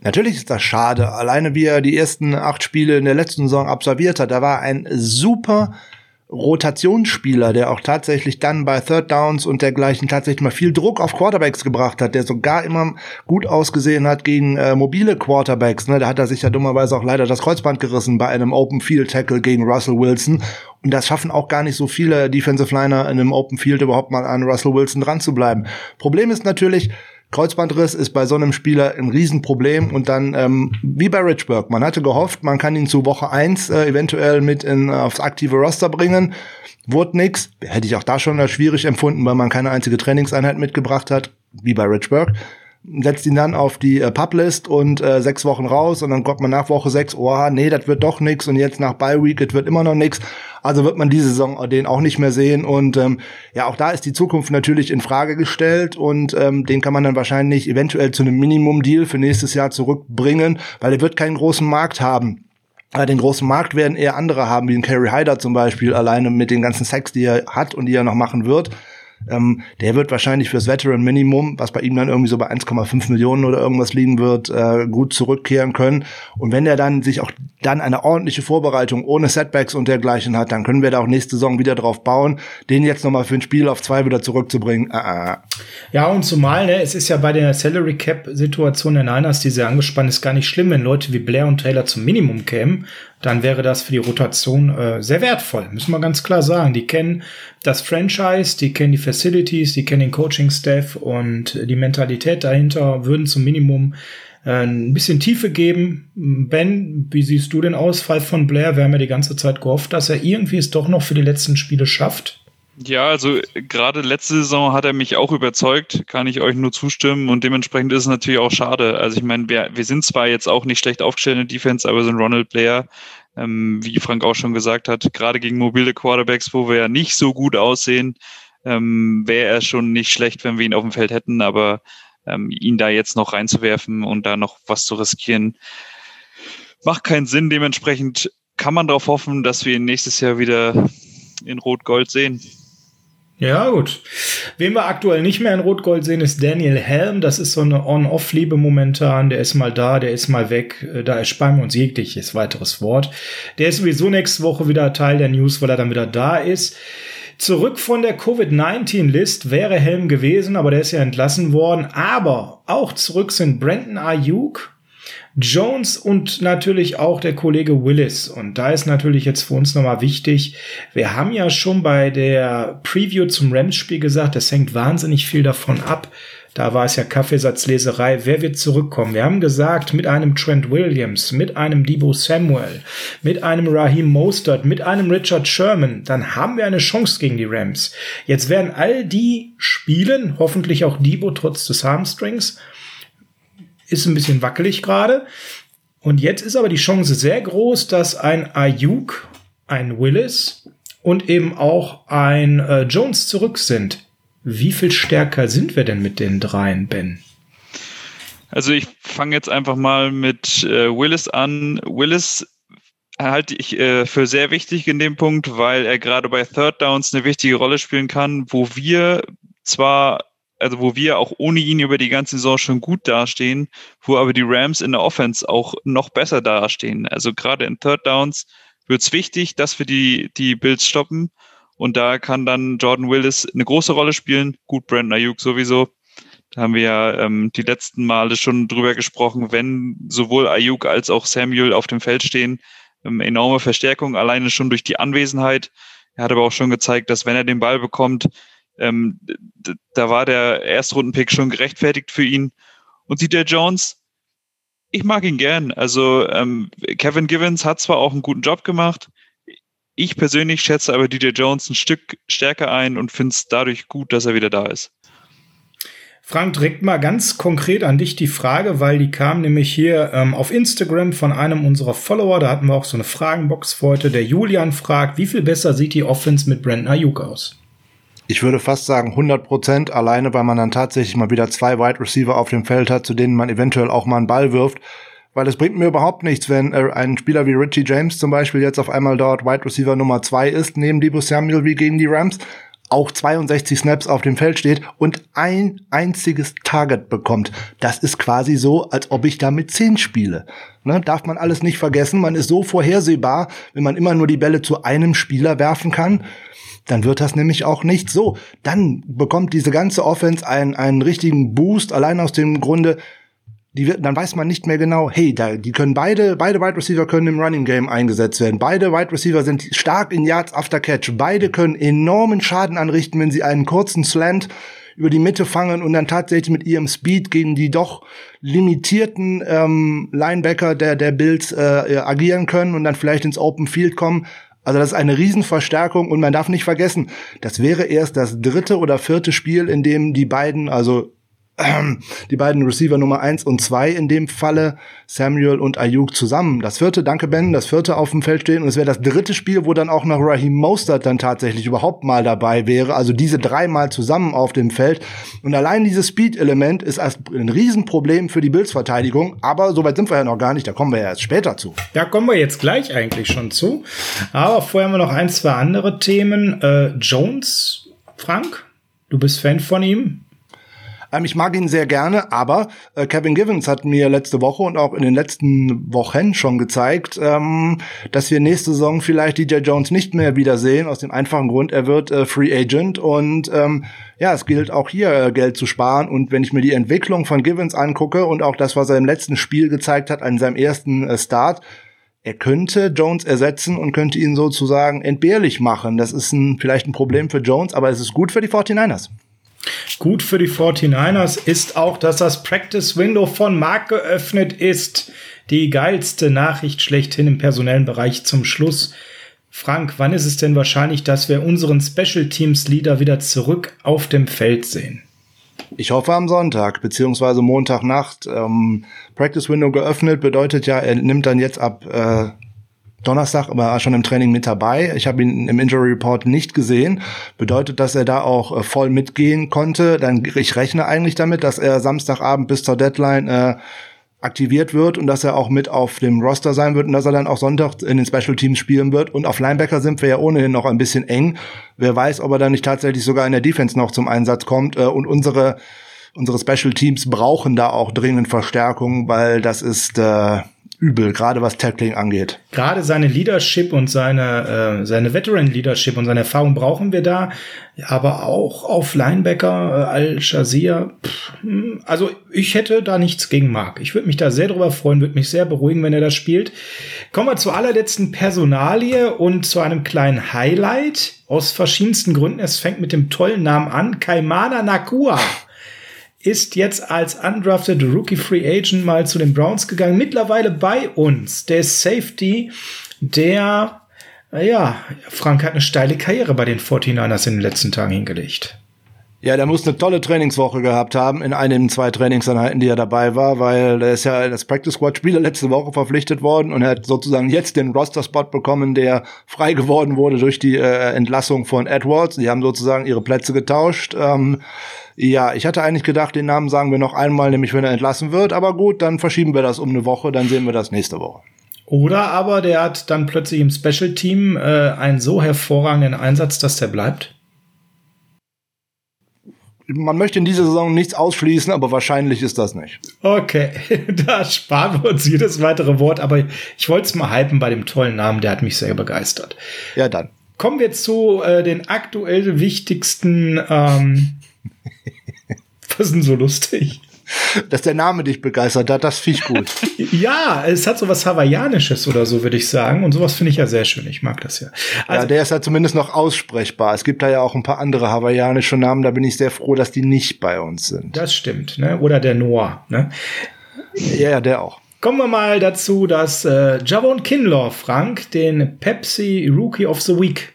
Natürlich ist das schade. Alleine wie er die ersten acht Spiele in der letzten Saison absolviert hat, da war ein super Rotationsspieler, der auch tatsächlich dann bei Third Downs und dergleichen tatsächlich mal viel Druck auf Quarterbacks gebracht hat, der sogar immer gut ausgesehen hat gegen äh, mobile Quarterbacks. Ne? Da hat er sich ja dummerweise auch leider das Kreuzband gerissen bei einem Open Field Tackle gegen Russell Wilson. Und das schaffen auch gar nicht so viele Defensive Liner in einem Open Field überhaupt mal an Russell Wilson dran zu bleiben. Problem ist natürlich, Kreuzbandriss ist bei so einem Spieler ein Riesenproblem und dann ähm, wie bei Richburg. Man hatte gehofft, man kann ihn zu Woche eins äh, eventuell mit in, äh, aufs aktive Roster bringen. Wurde nix. Hätte ich auch da schon als schwierig empfunden, weil man keine einzige Trainingseinheit mitgebracht hat, wie bei Richburg setzt ihn dann auf die äh, Publist und äh, sechs Wochen raus und dann kommt man nach Woche sechs, oh, nee, das wird doch nix und jetzt nach Bye Week, das wird immer noch nix. Also wird man diese Saison den auch nicht mehr sehen und ähm, ja, auch da ist die Zukunft natürlich in Frage gestellt und ähm, den kann man dann wahrscheinlich eventuell zu einem Minimum-Deal für nächstes Jahr zurückbringen, weil er wird keinen großen Markt haben. Den großen Markt werden eher andere haben, wie ein Kerry Hyder zum Beispiel, alleine mit den ganzen Sex, die er hat und die er noch machen wird. Ähm, der wird wahrscheinlich fürs Veteran Minimum, was bei ihm dann irgendwie so bei 1,5 Millionen oder irgendwas liegen wird, äh, gut zurückkehren können. Und wenn er dann sich auch dann eine ordentliche Vorbereitung ohne Setbacks und dergleichen hat, dann können wir da auch nächste Saison wieder drauf bauen, den jetzt nochmal für ein Spiel auf zwei wieder zurückzubringen. Ah, ah. Ja, und zumal, ne, es ist ja bei der Salary Cap Situation der Niners, die sehr angespannt ist, gar nicht schlimm, wenn Leute wie Blair und Taylor zum Minimum kämen dann wäre das für die Rotation äh, sehr wertvoll, müssen wir ganz klar sagen. Die kennen das Franchise, die kennen die Facilities, die kennen den Coaching-Staff und die Mentalität dahinter würden zum Minimum äh, ein bisschen Tiefe geben. Ben, wie siehst du den Ausfall von Blair? Wir haben ja die ganze Zeit gehofft, dass er irgendwie es doch noch für die letzten Spiele schafft. Ja, also gerade letzte Saison hat er mich auch überzeugt, kann ich euch nur zustimmen und dementsprechend ist es natürlich auch schade. Also ich meine, wir, wir sind zwar jetzt auch nicht schlecht aufgestellt in der Defense, aber so ein Ronald Blair, Ähm, wie Frank auch schon gesagt hat, gerade gegen mobile Quarterbacks, wo wir ja nicht so gut aussehen, ähm, wäre er schon nicht schlecht, wenn wir ihn auf dem Feld hätten, aber ähm, ihn da jetzt noch reinzuwerfen und da noch was zu riskieren, macht keinen Sinn. Dementsprechend kann man darauf hoffen, dass wir ihn nächstes Jahr wieder in Rot-Gold sehen. Ja, gut. Wen wir aktuell nicht mehr in Rot-Gold sehen, ist Daniel Helm. Das ist so eine On-Off-Liebe momentan. Der ist mal da, der ist mal weg. Äh, da ersparen wir uns jegliches weiteres Wort. Der ist sowieso nächste Woche wieder Teil der News, weil er dann wieder da ist. Zurück von der Covid-19-List wäre Helm gewesen, aber der ist ja entlassen worden. Aber auch zurück sind Brandon Ayuk, Jones und natürlich auch der Kollege Willis. Und da ist natürlich jetzt für uns nochmal wichtig, wir haben ja schon bei der Preview zum Rams-Spiel gesagt, es hängt wahnsinnig viel davon ab. Da war es ja Kaffeesatzleserei. Wer wird zurückkommen? Wir haben gesagt, mit einem Trent Williams, mit einem Debo Samuel, mit einem Raheem Mostert, mit einem Richard Sherman, dann haben wir eine Chance gegen die Rams. Jetzt werden all die spielen, hoffentlich auch Debo trotz des Hamstrings ist ein bisschen wackelig gerade. Und jetzt ist aber die Chance sehr groß, dass ein Ayuk, ein Willis und eben auch ein äh, Jones zurück sind. Wie viel stärker sind wir denn mit den dreien, Ben? Also ich fange jetzt einfach mal mit äh, Willis an. Willis halte ich äh, für sehr wichtig in dem Punkt, weil er gerade bei Third Downs eine wichtige Rolle spielen kann, wo wir zwar also wo wir auch ohne ihn über die ganze Saison schon gut dastehen, wo aber die Rams in der Offense auch noch besser dastehen. Also gerade in Third Downs wird es wichtig, dass wir die, die Bills stoppen. Und da kann dann Jordan Willis eine große Rolle spielen. Gut, Brandon Ayuk sowieso. Da haben wir ja ähm, die letzten Male schon drüber gesprochen, wenn sowohl Ayuk als auch Samuel auf dem Feld stehen. Ähm, enorme Verstärkung, alleine schon durch die Anwesenheit. Er hat aber auch schon gezeigt, dass wenn er den Ball bekommt, ähm, da war der Erstrundenpick schon gerechtfertigt für ihn. Und DJ Jones, ich mag ihn gern. Also ähm, Kevin Givens hat zwar auch einen guten Job gemacht. Ich persönlich schätze aber DJ Jones ein Stück stärker ein und finde es dadurch gut, dass er wieder da ist. Frank, direkt mal ganz konkret an dich die Frage, weil die kam nämlich hier ähm, auf Instagram von einem unserer Follower. Da hatten wir auch so eine Fragenbox für heute. Der Julian fragt, wie viel besser sieht die Offense mit Brandon Ayuk aus? Ich würde fast sagen 100 Prozent, alleine weil man dann tatsächlich mal wieder zwei Wide Receiver auf dem Feld hat, zu denen man eventuell auch mal einen Ball wirft. Weil es bringt mir überhaupt nichts, wenn äh, ein Spieler wie Richie James zum Beispiel jetzt auf einmal dort Wide Receiver Nummer zwei ist, neben Debo Samuel wie gegen die Rams, auch 62 Snaps auf dem Feld steht und ein einziges Target bekommt. Das ist quasi so, als ob ich da mit 10 spiele. Ne, darf man alles nicht vergessen. Man ist so vorhersehbar, wenn man immer nur die Bälle zu einem Spieler werfen kann dann wird das nämlich auch nicht so. Dann bekommt diese ganze Offense einen, einen richtigen Boost, allein aus dem Grunde, die wird, dann weiß man nicht mehr genau, hey, da, die können beide, beide Wide Receiver können im Running Game eingesetzt werden. Beide Wide Receiver sind stark in Yards after Catch. Beide können enormen Schaden anrichten, wenn sie einen kurzen Slant über die Mitte fangen und dann tatsächlich mit ihrem Speed gegen die doch limitierten ähm, Linebacker der, der Bills äh, agieren können und dann vielleicht ins Open Field kommen. Also das ist eine Riesenverstärkung und man darf nicht vergessen, das wäre erst das dritte oder vierte Spiel, in dem die beiden, also die beiden Receiver Nummer eins und zwei in dem Falle, Samuel und Ayuk zusammen. Das vierte, danke Ben, das vierte auf dem Feld stehen. Und es wäre das dritte Spiel, wo dann auch noch Raheem Mostert dann tatsächlich überhaupt mal dabei wäre. Also diese dreimal zusammen auf dem Feld. Und allein dieses Speed-Element ist ein Riesenproblem für die Bills-Verteidigung. Aber soweit sind wir ja noch gar nicht, da kommen wir ja erst später zu. Da kommen wir jetzt gleich eigentlich schon zu. Aber vorher haben wir noch ein, zwei andere Themen. Äh, Jones, Frank, du bist Fan von ihm. Ähm, ich mag ihn sehr gerne, aber äh, Kevin Givens hat mir letzte Woche und auch in den letzten Wochen schon gezeigt, ähm, dass wir nächste Saison vielleicht DJ Jones nicht mehr wiedersehen, aus dem einfachen Grund, er wird äh, Free Agent und ähm, ja, es gilt auch hier äh, Geld zu sparen und wenn ich mir die Entwicklung von Givens angucke und auch das, was er im letzten Spiel gezeigt hat, an seinem ersten äh, Start, er könnte Jones ersetzen und könnte ihn sozusagen entbehrlich machen. Das ist ein, vielleicht ein Problem für Jones, aber es ist gut für die 49ers. Gut für die 49ers ist auch, dass das Practice Window von Mark geöffnet ist. Die geilste Nachricht schlechthin im personellen Bereich zum Schluss. Frank, wann ist es denn wahrscheinlich, dass wir unseren Special Teams Leader wieder zurück auf dem Feld sehen? Ich hoffe am Sonntag, beziehungsweise Montagnacht. Ähm, Practice Window geöffnet bedeutet ja, er nimmt dann jetzt ab äh, Donnerstag war schon im Training mit dabei. Ich habe ihn im Injury Report nicht gesehen. Bedeutet, dass er da auch äh, voll mitgehen konnte. Dann ich rechne eigentlich damit, dass er Samstagabend bis zur Deadline äh, aktiviert wird und dass er auch mit auf dem Roster sein wird und dass er dann auch Sonntag in den Special Teams spielen wird. Und auf Linebacker sind wir ja ohnehin noch ein bisschen eng. Wer weiß, ob er dann nicht tatsächlich sogar in der Defense noch zum Einsatz kommt. Äh, und unsere unsere Special Teams brauchen da auch dringend Verstärkung, weil das ist äh, übel, gerade was Tackling angeht. Gerade seine Leadership und seine, äh, seine Veteran-Leadership und seine Erfahrung brauchen wir da, aber auch auf Linebacker, äh, Al-Shazir. Hm, also ich hätte da nichts gegen Mark. Ich würde mich da sehr drüber freuen, würde mich sehr beruhigen, wenn er das spielt. Kommen wir zur allerletzten Personalie und zu einem kleinen Highlight aus verschiedensten Gründen. Es fängt mit dem tollen Namen an, Kaimana Nakua ist jetzt als undrafted Rookie Free Agent mal zu den Browns gegangen. Mittlerweile bei uns. Der Safety, der, ja, Frank hat eine steile Karriere bei den 49ers in den letzten Tagen hingelegt. Ja, der muss eine tolle Trainingswoche gehabt haben in einem, zwei Trainingseinheiten, die er dabei war, weil er ist ja als Practice Squad Spieler letzte Woche verpflichtet worden und er hat sozusagen jetzt den Roster-Spot bekommen, der frei geworden wurde durch die äh, Entlassung von Edwards. Die haben sozusagen ihre Plätze getauscht. Ähm, ja, ich hatte eigentlich gedacht, den Namen sagen wir noch einmal, nämlich wenn er entlassen wird. Aber gut, dann verschieben wir das um eine Woche, dann sehen wir das nächste Woche. Oder aber der hat dann plötzlich im Special Team äh, einen so hervorragenden Einsatz, dass der bleibt. Man möchte in dieser Saison nichts ausschließen, aber wahrscheinlich ist das nicht. Okay, [laughs] da sparen wir uns jedes weitere Wort, aber ich wollte es mal hypen bei dem tollen Namen, der hat mich sehr begeistert. Ja, dann. Kommen wir zu äh, den aktuell wichtigsten ähm, [laughs] Was ist denn so lustig? Dass der Name dich begeistert hat, das finde ich gut. [laughs] ja, es hat so was Hawaiianisches oder so, würde ich sagen. Und sowas finde ich ja sehr schön. Ich mag das ja. Also, ja, der ist ja zumindest noch aussprechbar. Es gibt da ja auch ein paar andere hawaiianische Namen, da bin ich sehr froh, dass die nicht bei uns sind. Das stimmt, ne? Oder der Noah, ne? Ja, ja, der auch. Kommen wir mal dazu, dass äh, Javon Kinlaw, Frank, den Pepsi Rookie of the Week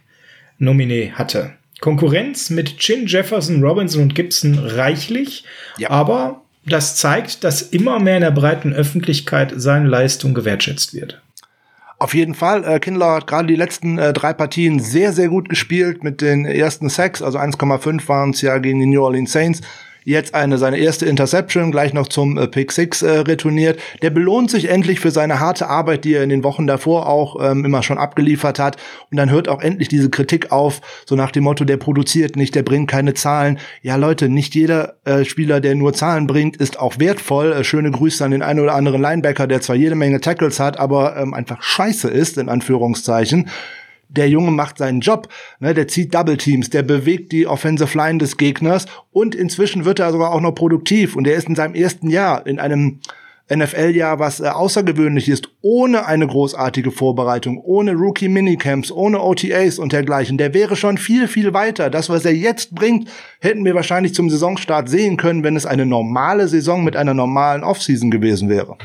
Nominee hatte. Konkurrenz mit Chin, Jefferson, Robinson und Gibson reichlich, ja. aber das zeigt, dass immer mehr in der breiten Öffentlichkeit seine Leistung gewertschätzt wird. Auf jeden Fall. Äh, Kindler hat gerade die letzten äh, drei Partien sehr, sehr gut gespielt mit den ersten Sacks. Also 1,5 waren es ja gegen die New Orleans Saints jetzt eine seine erste Interception gleich noch zum äh, Pick Six äh, retourniert. Der belohnt sich endlich für seine harte Arbeit, die er in den Wochen davor auch ähm, immer schon abgeliefert hat. Und dann hört auch endlich diese Kritik auf, so nach dem Motto, der produziert nicht, der bringt keine Zahlen. Ja, Leute, nicht jeder äh, Spieler, der nur Zahlen bringt, ist auch wertvoll. Äh, schöne Grüße an den einen oder anderen Linebacker, der zwar jede Menge Tackles hat, aber ähm, einfach scheiße ist, in Anführungszeichen der Junge macht seinen Job, ne, der zieht Double Teams, der bewegt die Offensive Line des Gegners und inzwischen wird er sogar auch noch produktiv und er ist in seinem ersten Jahr in einem NFL-Jahr, was äh, außergewöhnlich ist, ohne eine großartige Vorbereitung, ohne Rookie-Minicamps, ohne OTAs und dergleichen. Der wäre schon viel, viel weiter. Das, was er jetzt bringt, hätten wir wahrscheinlich zum Saisonstart sehen können, wenn es eine normale Saison mit einer normalen Offseason gewesen wäre.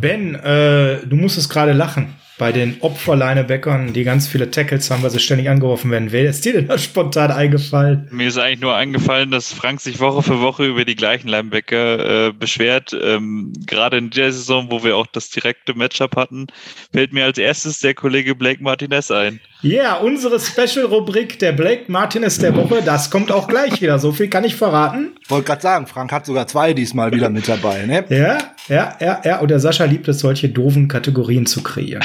Ben, äh, du musstest gerade lachen bei den Opferleinebackern, die ganz viele Tackles haben, weil sie ständig angeworfen werden. Wer ist dir denn da [laughs] spontan eingefallen? Mir ist eigentlich nur eingefallen, dass Frank sich Woche für Woche über die gleichen Linebacker äh, beschwert. Ähm, Gerade in der Saison, wo wir auch das direkte Matchup hatten, fällt mir als erstes der Kollege Blake Martinez ein. Ja, yeah, unsere Special-Rubrik der Blake Martinez der Woche, das kommt auch gleich wieder. So viel kann ich verraten. Ich wollte gerade sagen, Frank hat sogar zwei diesmal wieder mit dabei, ne? Ja, ja, ja, ja. Und der Sascha liebt es, solche doofen Kategorien zu kreieren.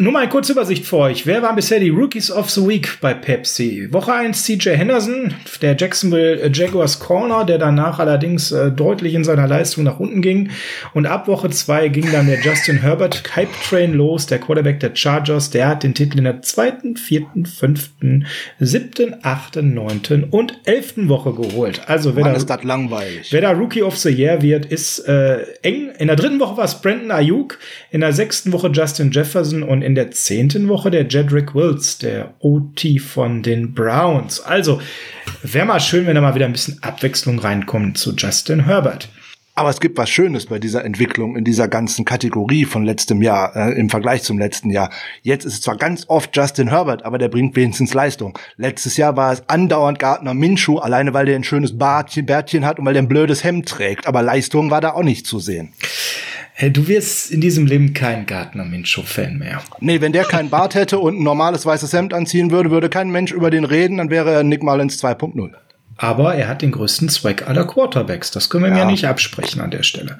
Nur mal eine kurze Übersicht für euch. Wer waren bisher die Rookies of the Week bei Pepsi? Woche 1 CJ Henderson, der Jacksonville Jaguars Corner, der danach allerdings äh, deutlich in seiner Leistung nach unten ging. Und ab Woche 2 ging dann der Justin Herbert Hype Train los, der Quarterback der Chargers. Der hat den Titel in der zweiten, vierten, fünften, siebten, achten, neunten und elften Woche geholt. Also wer, Mann, da, ist das langweilig. wer da Rookie of the Year wird, ist äh, eng. In der dritten Woche war es Brandon Ayuk, in der sechsten Woche Justin Jefferson und in der zehnten Woche der Jedrick Wills, der OT von den Browns. Also wäre mal schön, wenn da mal wieder ein bisschen Abwechslung reinkommt zu Justin Herbert. Aber es gibt was Schönes bei dieser Entwicklung in dieser ganzen Kategorie von letztem Jahr äh, im Vergleich zum letzten Jahr. Jetzt ist es zwar ganz oft Justin Herbert, aber der bringt wenigstens Leistung. Letztes Jahr war es andauernd Gardner Minshew, alleine weil der ein schönes Bartchen, Bärtchen hat und weil der ein blödes Hemd trägt. Aber Leistung war da auch nicht zu sehen. Hey, du wirst in diesem Leben kein Gardner Minshew-Fan mehr. Nee, wenn der keinen Bart hätte und ein normales weißes Hemd anziehen würde, würde kein Mensch über den reden, dann wäre er Nick Mullins 2.0. Aber er hat den größten Zweck aller Quarterbacks. Das können wir ja. mir nicht absprechen an der Stelle.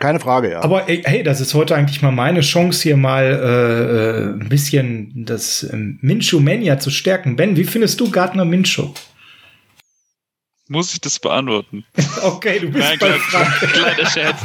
Keine Frage, ja. Aber hey, das ist heute eigentlich mal meine Chance, hier mal äh, äh ein bisschen das äh, Minshew-Mania zu stärken. Ben, wie findest du Gardner Minshew? muss ich das beantworten? [laughs] Okay, du bist Nein, bei klein, [laughs] kleiner Scherz.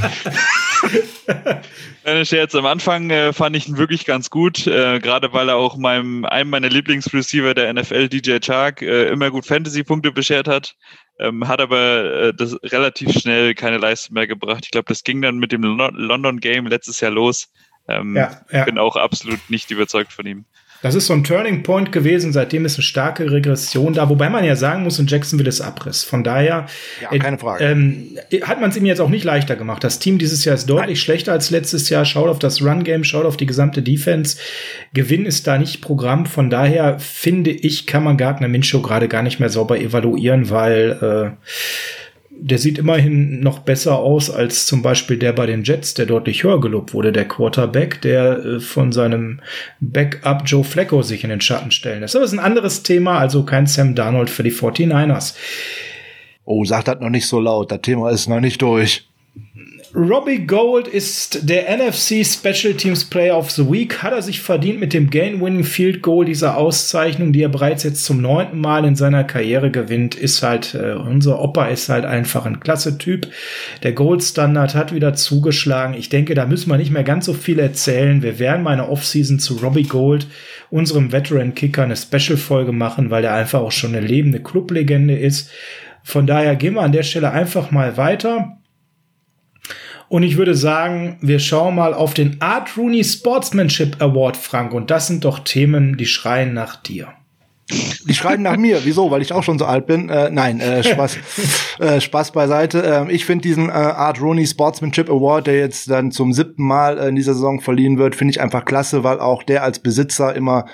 Kleiner Scherz. Am Anfang äh, fand ich ihn wirklich ganz gut, äh, gerade weil er auch meinem, einem meiner Lieblingsreceiver der NFL, DJ Chark, äh, immer gut Fantasy-Punkte beschert hat. Ähm, hat aber äh, das relativ schnell keine Leistung mehr gebracht. Ich glaube, das ging dann mit dem London Game letztes Jahr los. Ähm, ja, ja. Bin auch absolut nicht überzeugt von ihm. Das ist so ein Turning Point gewesen, seitdem ist eine starke Regression da, wobei man ja sagen muss, in Jacksonville ist Abriss. Von daher ja, keine Frage. Ähm, hat man es ihm jetzt auch nicht leichter gemacht. Das Team dieses Jahr ist deutlich Nein. schlechter als letztes Jahr. Schaut auf das Run-Game, schaut auf die gesamte Defense. Gewinn ist da nicht Programm. Von daher finde ich, kann man Gardner Minshew gerade gar nicht mehr sauber evaluieren, weil äh, der sieht immerhin noch besser aus als zum Beispiel der bei den Jets, der deutlich höher gelobt wurde, der Quarterback, der äh, von seinem Backup Joe Flacco sich in den Schatten stellen lässt. Aber das ist ein anderes Thema, also kein Sam Darnold für die 49ers. Oh, sag das noch nicht so laut, das Thema ist noch nicht durch. Robbie Gold ist der NFC Special Teams Player of the Week. Hat er sich verdient mit dem Game-Winning Field Goal dieser Auszeichnung, die er bereits jetzt zum neunten Mal in seiner Karriere gewinnt, ist halt, äh, unser Opa ist halt einfach ein klasse Typ. Der Gold Standard hat wieder zugeschlagen. Ich denke, da müssen wir nicht mehr ganz so viel erzählen. Wir werden mal eine Offseason zu Robbie Gold, unserem Veteran Kicker, eine Special-Folge machen, weil er einfach auch schon eine lebende Clublegende ist. Von daher gehen wir an der Stelle einfach mal weiter. Und ich würde sagen, wir schauen mal auf den Art Rooney Sportsmanship Award, Frank. Und das sind doch Themen, die schreien nach dir. Die schreien nach mir. Wieso? Weil ich auch schon so alt bin? Äh, nein, äh, Spaß, [laughs] äh, Spaß beiseite. Äh, ich finde diesen äh, Art Rooney Sportsmanship Award, der jetzt dann zum siebten Mal äh, in dieser Saison verliehen wird, finde ich einfach klasse, weil auch der als Besitzer immer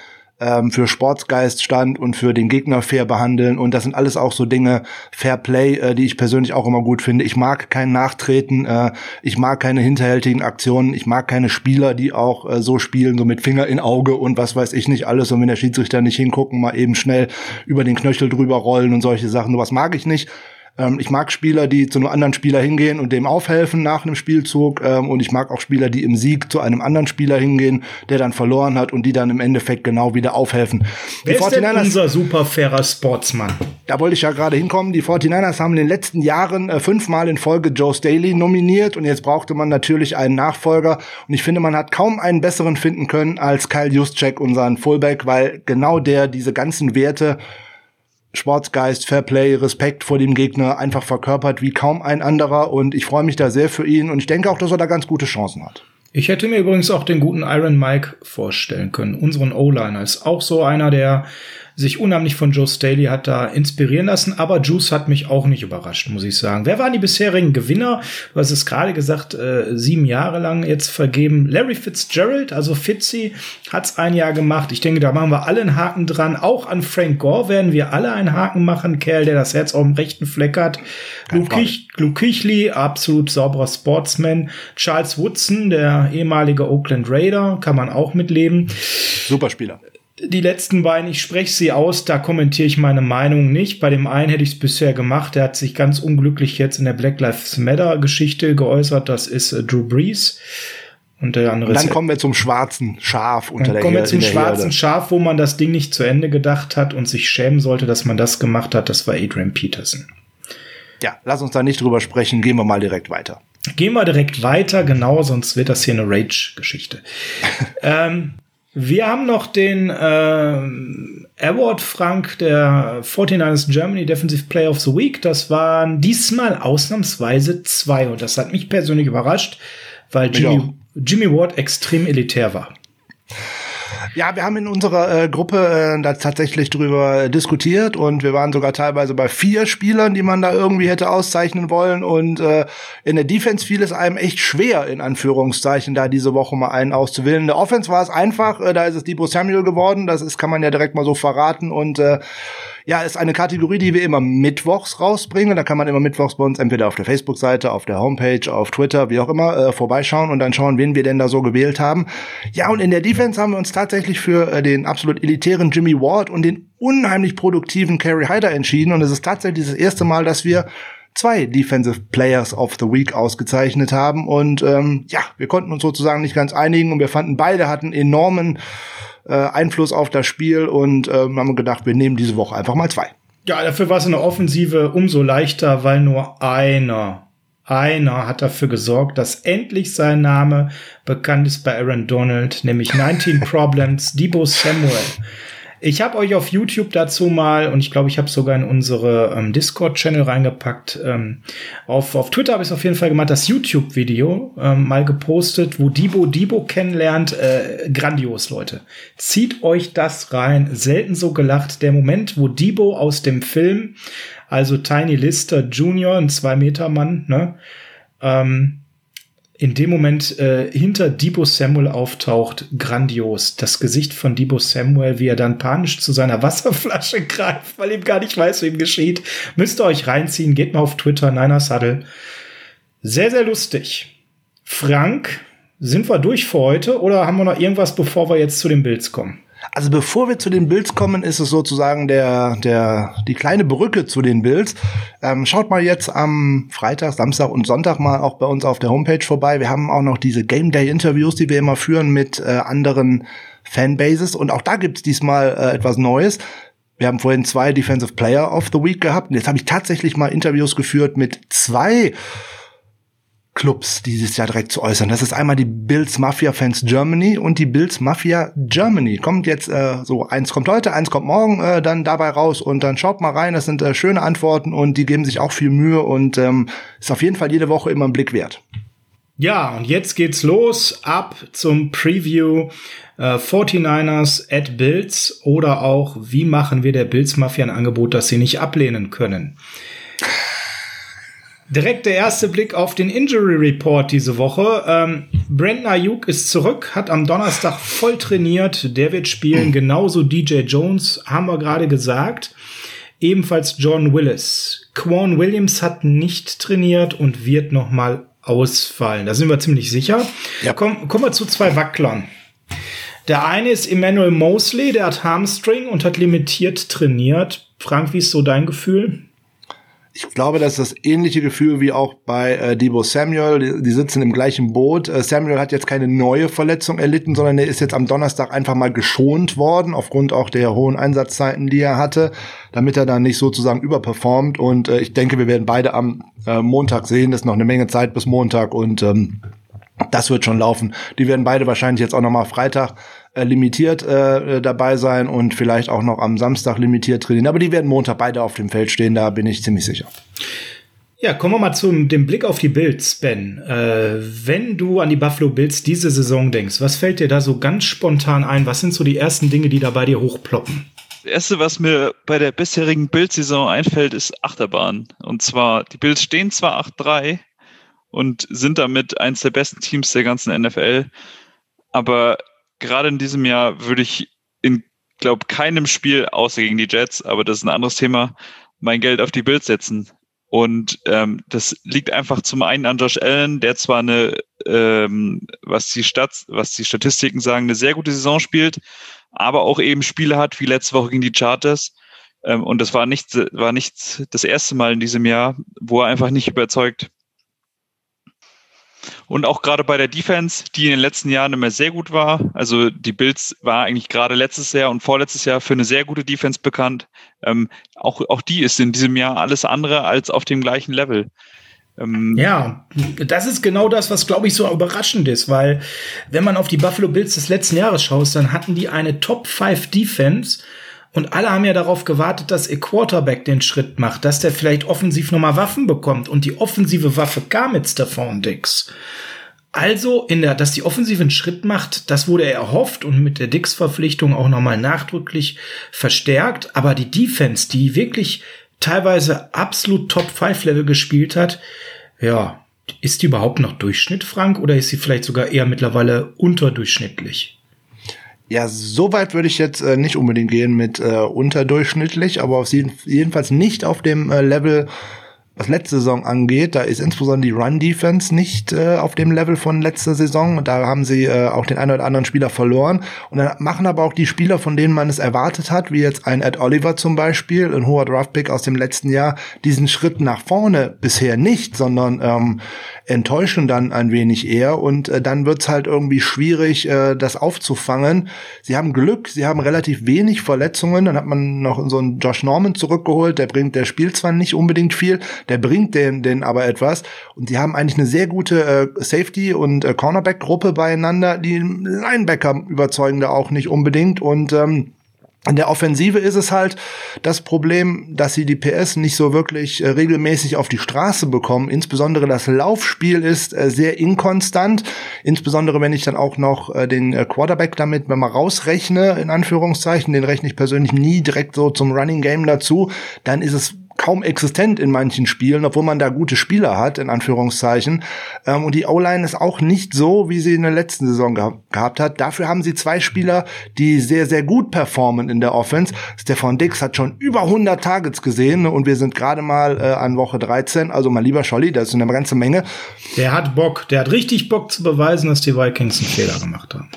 ähm, für Sportsgeist stand und für den Gegner fair behandeln. Und das sind alles auch so Dinge, Fair Play, äh, die ich persönlich auch immer gut finde. Ich mag kein Nachtreten, äh, ich mag keine hinterhältigen Aktionen, ich mag keine Spieler, die auch äh, so spielen, so mit Finger in Auge und was weiß ich nicht alles. Und wenn der Schiedsrichter nicht hingucken, mal eben schnell über den Knöchel drüber rollen und solche Sachen. Sowas mag ich nicht. Ähm, ich mag Spieler, die zu einem anderen Spieler hingehen und dem aufhelfen nach einem Spielzug. Ähm, und ich mag auch Spieler, die im Sieg zu einem anderen Spieler hingehen, der dann verloren hat und die dann im Endeffekt genau wieder aufhelfen. Wer die ist denn unser super fairer Sportsmann? Da wollte ich ja gerade hinkommen. Die 49ers haben in den letzten Jahren äh, fünfmal in Folge Joe Staley nominiert und jetzt brauchte man natürlich einen Nachfolger. Und ich finde, man hat kaum einen besseren finden können als Kyle Juszczyk, unseren Fullback, weil genau der diese ganzen Werte Sportsgeist, Fairplay, Respekt vor dem Gegner einfach verkörpert wie kaum ein anderer und ich freue mich da sehr für ihn und ich denke auch, dass er da ganz gute Chancen hat. Ich hätte mir übrigens auch den guten Iron Mike vorstellen können, unseren O-Liner. Ist auch so einer, der sich unheimlich von Joe Staley hat da inspirieren lassen, aber Juice hat mich auch nicht überrascht, muss ich sagen. Wer waren die bisherigen Gewinner? Du hast es gerade gesagt, äh, sieben Jahre lang jetzt vergeben. Larry Fitzgerald, also Fitzy, hat's ein Jahr gemacht. Ich denke, da machen wir alle einen Haken dran. Auch an Frank Gore werden wir alle einen Haken machen. Kerl, der das Herz auf dem rechten Fleck hat. Luke, Kich, Luke Kichli, absolut sauberer Sportsman. Charles Woodson, der ehemalige Oakland Raider, kann man auch mitleben. Super Spieler die letzten beiden, ich spreche sie aus, da kommentiere ich meine Meinung nicht. Bei dem einen hätte ich es bisher gemacht, der hat sich ganz unglücklich jetzt in der Black Lives Matter Geschichte geäußert, das ist äh, Drew Brees. Und der andere und dann kommen wir zum schwarzen Schaf unter dann der kommen wir zum schwarzen Herde. Schaf, wo man das Ding nicht zu Ende gedacht hat und sich schämen sollte, dass man das gemacht hat. Das war Adrian Peterson. Ja, lass uns da nicht drüber sprechen. Gehen wir mal direkt weiter. Gehen wir direkt weiter, genau, sonst wird das hier eine Rage-Geschichte. [laughs] ähm, wir haben noch den äh, Award Frank der 49ers Germany Defensive Player of the Week. Das waren diesmal ausnahmsweise zwei und das hat mich persönlich überrascht, weil Jimmy, Jimmy Ward extrem elitär war. Ja, wir haben in unserer äh, Gruppe äh, da tatsächlich drüber diskutiert und wir waren sogar teilweise bei vier Spielern, die man da irgendwie hätte auszeichnen wollen. Und äh, in der Defense fiel es einem echt schwer, in Anführungszeichen, da diese Woche mal einen auszuwählen. In der Offense war es einfach, äh, da ist es Debo Samuel geworden, das ist, kann man ja direkt mal so verraten. Und äh, Ja, ist eine Kategorie, die wir immer mittwochs rausbringen. Da kann man immer mittwochs bei uns entweder auf der Facebook-Seite, auf der Homepage, auf Twitter, wie auch immer, äh, vorbeischauen und dann schauen, wen wir denn da so gewählt haben. Ja, und in der Defense haben wir uns tatsächlich für äh, den absolut elitären Jimmy Ward und den unheimlich produktiven Kerry Hyder entschieden. Und es ist tatsächlich das erste Mal, dass wir zwei Defensive Players of the Week ausgezeichnet haben. Und ähm, ja, wir konnten uns sozusagen nicht ganz einigen und wir fanden, beide hatten enormen äh, Einfluss auf das Spiel und ähm, haben gedacht, wir nehmen diese Woche einfach mal zwei. Ja, dafür war es in der Offensive umso leichter, weil nur einer, einer hat dafür gesorgt, dass endlich sein Name bekannt ist bei Aaron Donald, nämlich 19 [laughs] Problems, Debo Samuel. Ich habe euch auf YouTube dazu mal, und ich glaube, ich habe sogar in unsere ähm, Discord-Channel reingepackt. Ähm, auf, auf Twitter habe ich es auf jeden Fall gemacht, das YouTube-Video ähm, mal gepostet, wo Debo Debo kennenlernt. Äh, grandios, Leute. Zieht euch das rein. Selten so gelacht. Der Moment, wo Debo aus dem Film, also Tiny Lister Jr., ein Zwei-Meter-Mann, ne, ähm, in dem Moment äh, hinter Debo Samuel auftaucht, grandios. Das Gesicht von Debo Samuel, wie er dann panisch zu seiner [laughs] Wasserflasche greift, weil ihm gar nicht weiß, was ihm geschieht. Müsst ihr euch reinziehen, geht mal auf Twitter, Niner Saddle. Sehr, sehr lustig. Frank, sind wir durch für heute oder haben wir noch irgendwas, bevor wir jetzt zu den Bills kommen? Also bevor wir zu den Bills kommen, ist es sozusagen der, der, die kleine Brücke zu den Bills. Ähm, schaut mal jetzt am Freitag, Samstag und Sonntag mal auch bei uns auf der Homepage vorbei. Wir haben auch noch diese Game Day Interviews, die wir immer führen mit äh, anderen Fanbases. Und auch da gibt's diesmal äh, etwas Neues. Wir haben vorhin zwei Defensive Player of the Week gehabt. Und jetzt habe ich tatsächlich mal Interviews geführt mit zwei Clubs dieses Jahr direkt zu äußern. Das ist einmal die Bills Mafia Fans Germany und die Bills Mafia Germany. Kommt jetzt äh, so, eins kommt heute, eins kommt morgen äh, dann dabei raus und dann schaut mal rein. Das sind äh, schöne Antworten und die geben sich auch viel Mühe und ähm, ist auf jeden Fall jede Woche immer ein Blick wert. Ja, und jetzt geht's los ab zum Preview äh, 49ers at Bills oder auch, wie machen wir der Bills Mafia ein Angebot, das sie nicht ablehnen können. Direkt der erste Blick auf den Injury Report diese Woche. Ähm, Brandon Ayuk ist zurück, hat am Donnerstag voll trainiert. Der wird spielen, genauso DJ Jones, haben wir gerade gesagt. Ebenfalls John Willis. Quan Williams hat nicht trainiert und wird noch mal ausfallen. Da sind wir ziemlich sicher. Ja. Komm, kommen wir zu zwei Wacklern. Der eine ist Emmanuel Mosley, der hat Hamstring und hat limitiert trainiert. Frank, wie ist so dein Gefühl? Ich glaube, das ist das ähnliche Gefühl wie auch bei äh, Debo Samuel. Die, die, sitzen im gleichen Boot. Äh, Samuel hat jetzt keine neue Verletzung erlitten, sondern er ist jetzt am Donnerstag einfach mal geschont worden, aufgrund auch der hohen Einsatzzeiten, die er hatte, damit er dann nicht sozusagen überperformt. Und äh, ich denke, wir werden beide am äh, Montag sehen. Das ist noch eine Menge Zeit bis Montag und ähm, das wird schon laufen. Die werden beide wahrscheinlich jetzt auch noch mal Freitag äh, limitiert äh, dabei sein und vielleicht auch noch am Samstag limitiert trainieren. Aber die werden Montag beide auf dem Feld stehen, da bin ich ziemlich sicher. Ja, kommen wir mal zum dem Blick auf die Bills, Ben. Äh, wenn du an die Buffalo Bills diese Saison denkst, was fällt dir da so ganz spontan ein? Was sind so die ersten Dinge, die da bei dir hochploppen? Das erste, was mir bei der bisherigen Bills-Saison einfällt, ist Achterbahn. Und zwar, die Bills stehen zwar 8-3 und sind damit eines der besten Teams der ganzen NFL, aber gerade in diesem Jahr würde ich in, glaube keinem Spiel, außer gegen die Jets, aber das ist ein anderes Thema, mein Geld auf die Bild setzen. Und ähm, das liegt einfach zum einen an Josh Allen, der zwar eine, ähm, was die Stats, was die Statistiken sagen, eine sehr gute Saison spielt, aber auch eben Spiele hat wie letzte Woche gegen die Charters. Ähm, und das war nicht, war nicht das erste Mal in diesem Jahr, wo er einfach nicht überzeugt. Und auch gerade bei der Defense, die in den letzten Jahren immer sehr gut war. Also die Bills war eigentlich gerade letztes Jahr und vorletztes Jahr für eine sehr gute Defense bekannt. Ähm, auch, auch die ist in diesem Jahr alles andere als auf dem gleichen Level. Ähm, ja, das ist genau das, was glaube ich so überraschend ist, weil wenn man auf die Buffalo Bills des letzten Jahres schaut, dann hatten die eine Top 5 Defense und alle haben ja darauf gewartet, dass ihr Quarterback den Schritt macht, dass der vielleicht offensiv nochmal Waffen bekommt. Und die offensive Waffe kam mit Stefan Dix. Also, in der, dass die Offensive einen Schritt macht, das wurde erhofft und mit der Dix-Verpflichtung auch nochmal nachdrücklich verstärkt. Aber die Defense, die wirklich teilweise absolut Top-5-Level gespielt hat, ja, ist die überhaupt noch Durchschnitt, Frank, oder ist sie vielleicht sogar eher mittlerweile unterdurchschnittlich? Ja, so weit würde ich jetzt äh, nicht unbedingt gehen mit äh, unterdurchschnittlich, aber auf jeden, jedenfalls nicht auf dem äh, Level was letzte Saison angeht, da ist insbesondere die Run-Defense nicht äh, auf dem Level von letzter Saison. Da haben sie äh, auch den einen oder anderen Spieler verloren. Und dann machen aber auch die Spieler, von denen man es erwartet hat, wie jetzt ein Ed Oliver zum Beispiel, ein hoher Draftpick aus dem letzten Jahr, diesen Schritt nach vorne bisher nicht, sondern ähm, enttäuschen dann ein wenig eher. Und äh, dann wird's halt irgendwie schwierig, äh, das aufzufangen. Sie haben Glück, sie haben relativ wenig Verletzungen. Dann hat man noch so einen Josh Norman zurückgeholt, der bringt, der spielt zwar nicht unbedingt viel, der bringt den, den aber etwas. Und die haben eigentlich eine sehr gute äh, Safety- und äh, Cornerback-Gruppe beieinander. Die Linebacker überzeugen da auch nicht unbedingt. Und ähm, in der Offensive ist es halt das Problem, dass sie die PS nicht so wirklich äh, regelmäßig auf die Straße bekommen. Insbesondere das Laufspiel ist äh, sehr inkonstant. Insbesondere wenn ich dann auch noch äh, den äh, Quarterback damit man rausrechne, in Anführungszeichen, den rechne ich persönlich nie direkt so zum Running Game dazu, dann ist es kaum existent in manchen Spielen, obwohl man da gute Spieler hat, in Anführungszeichen. Ähm, und die O-Line ist auch nicht so, wie sie in der letzten Saison ge gehabt hat. Dafür haben sie zwei Spieler, die sehr, sehr gut performen in der Offense. Stefan Dix hat schon über 100 Targets gesehen und wir sind gerade mal äh, an Woche 13. Also mal lieber Scholli, das ist eine ganze Menge. Der hat Bock, der hat richtig Bock zu beweisen, dass die Vikings einen Fehler gemacht haben.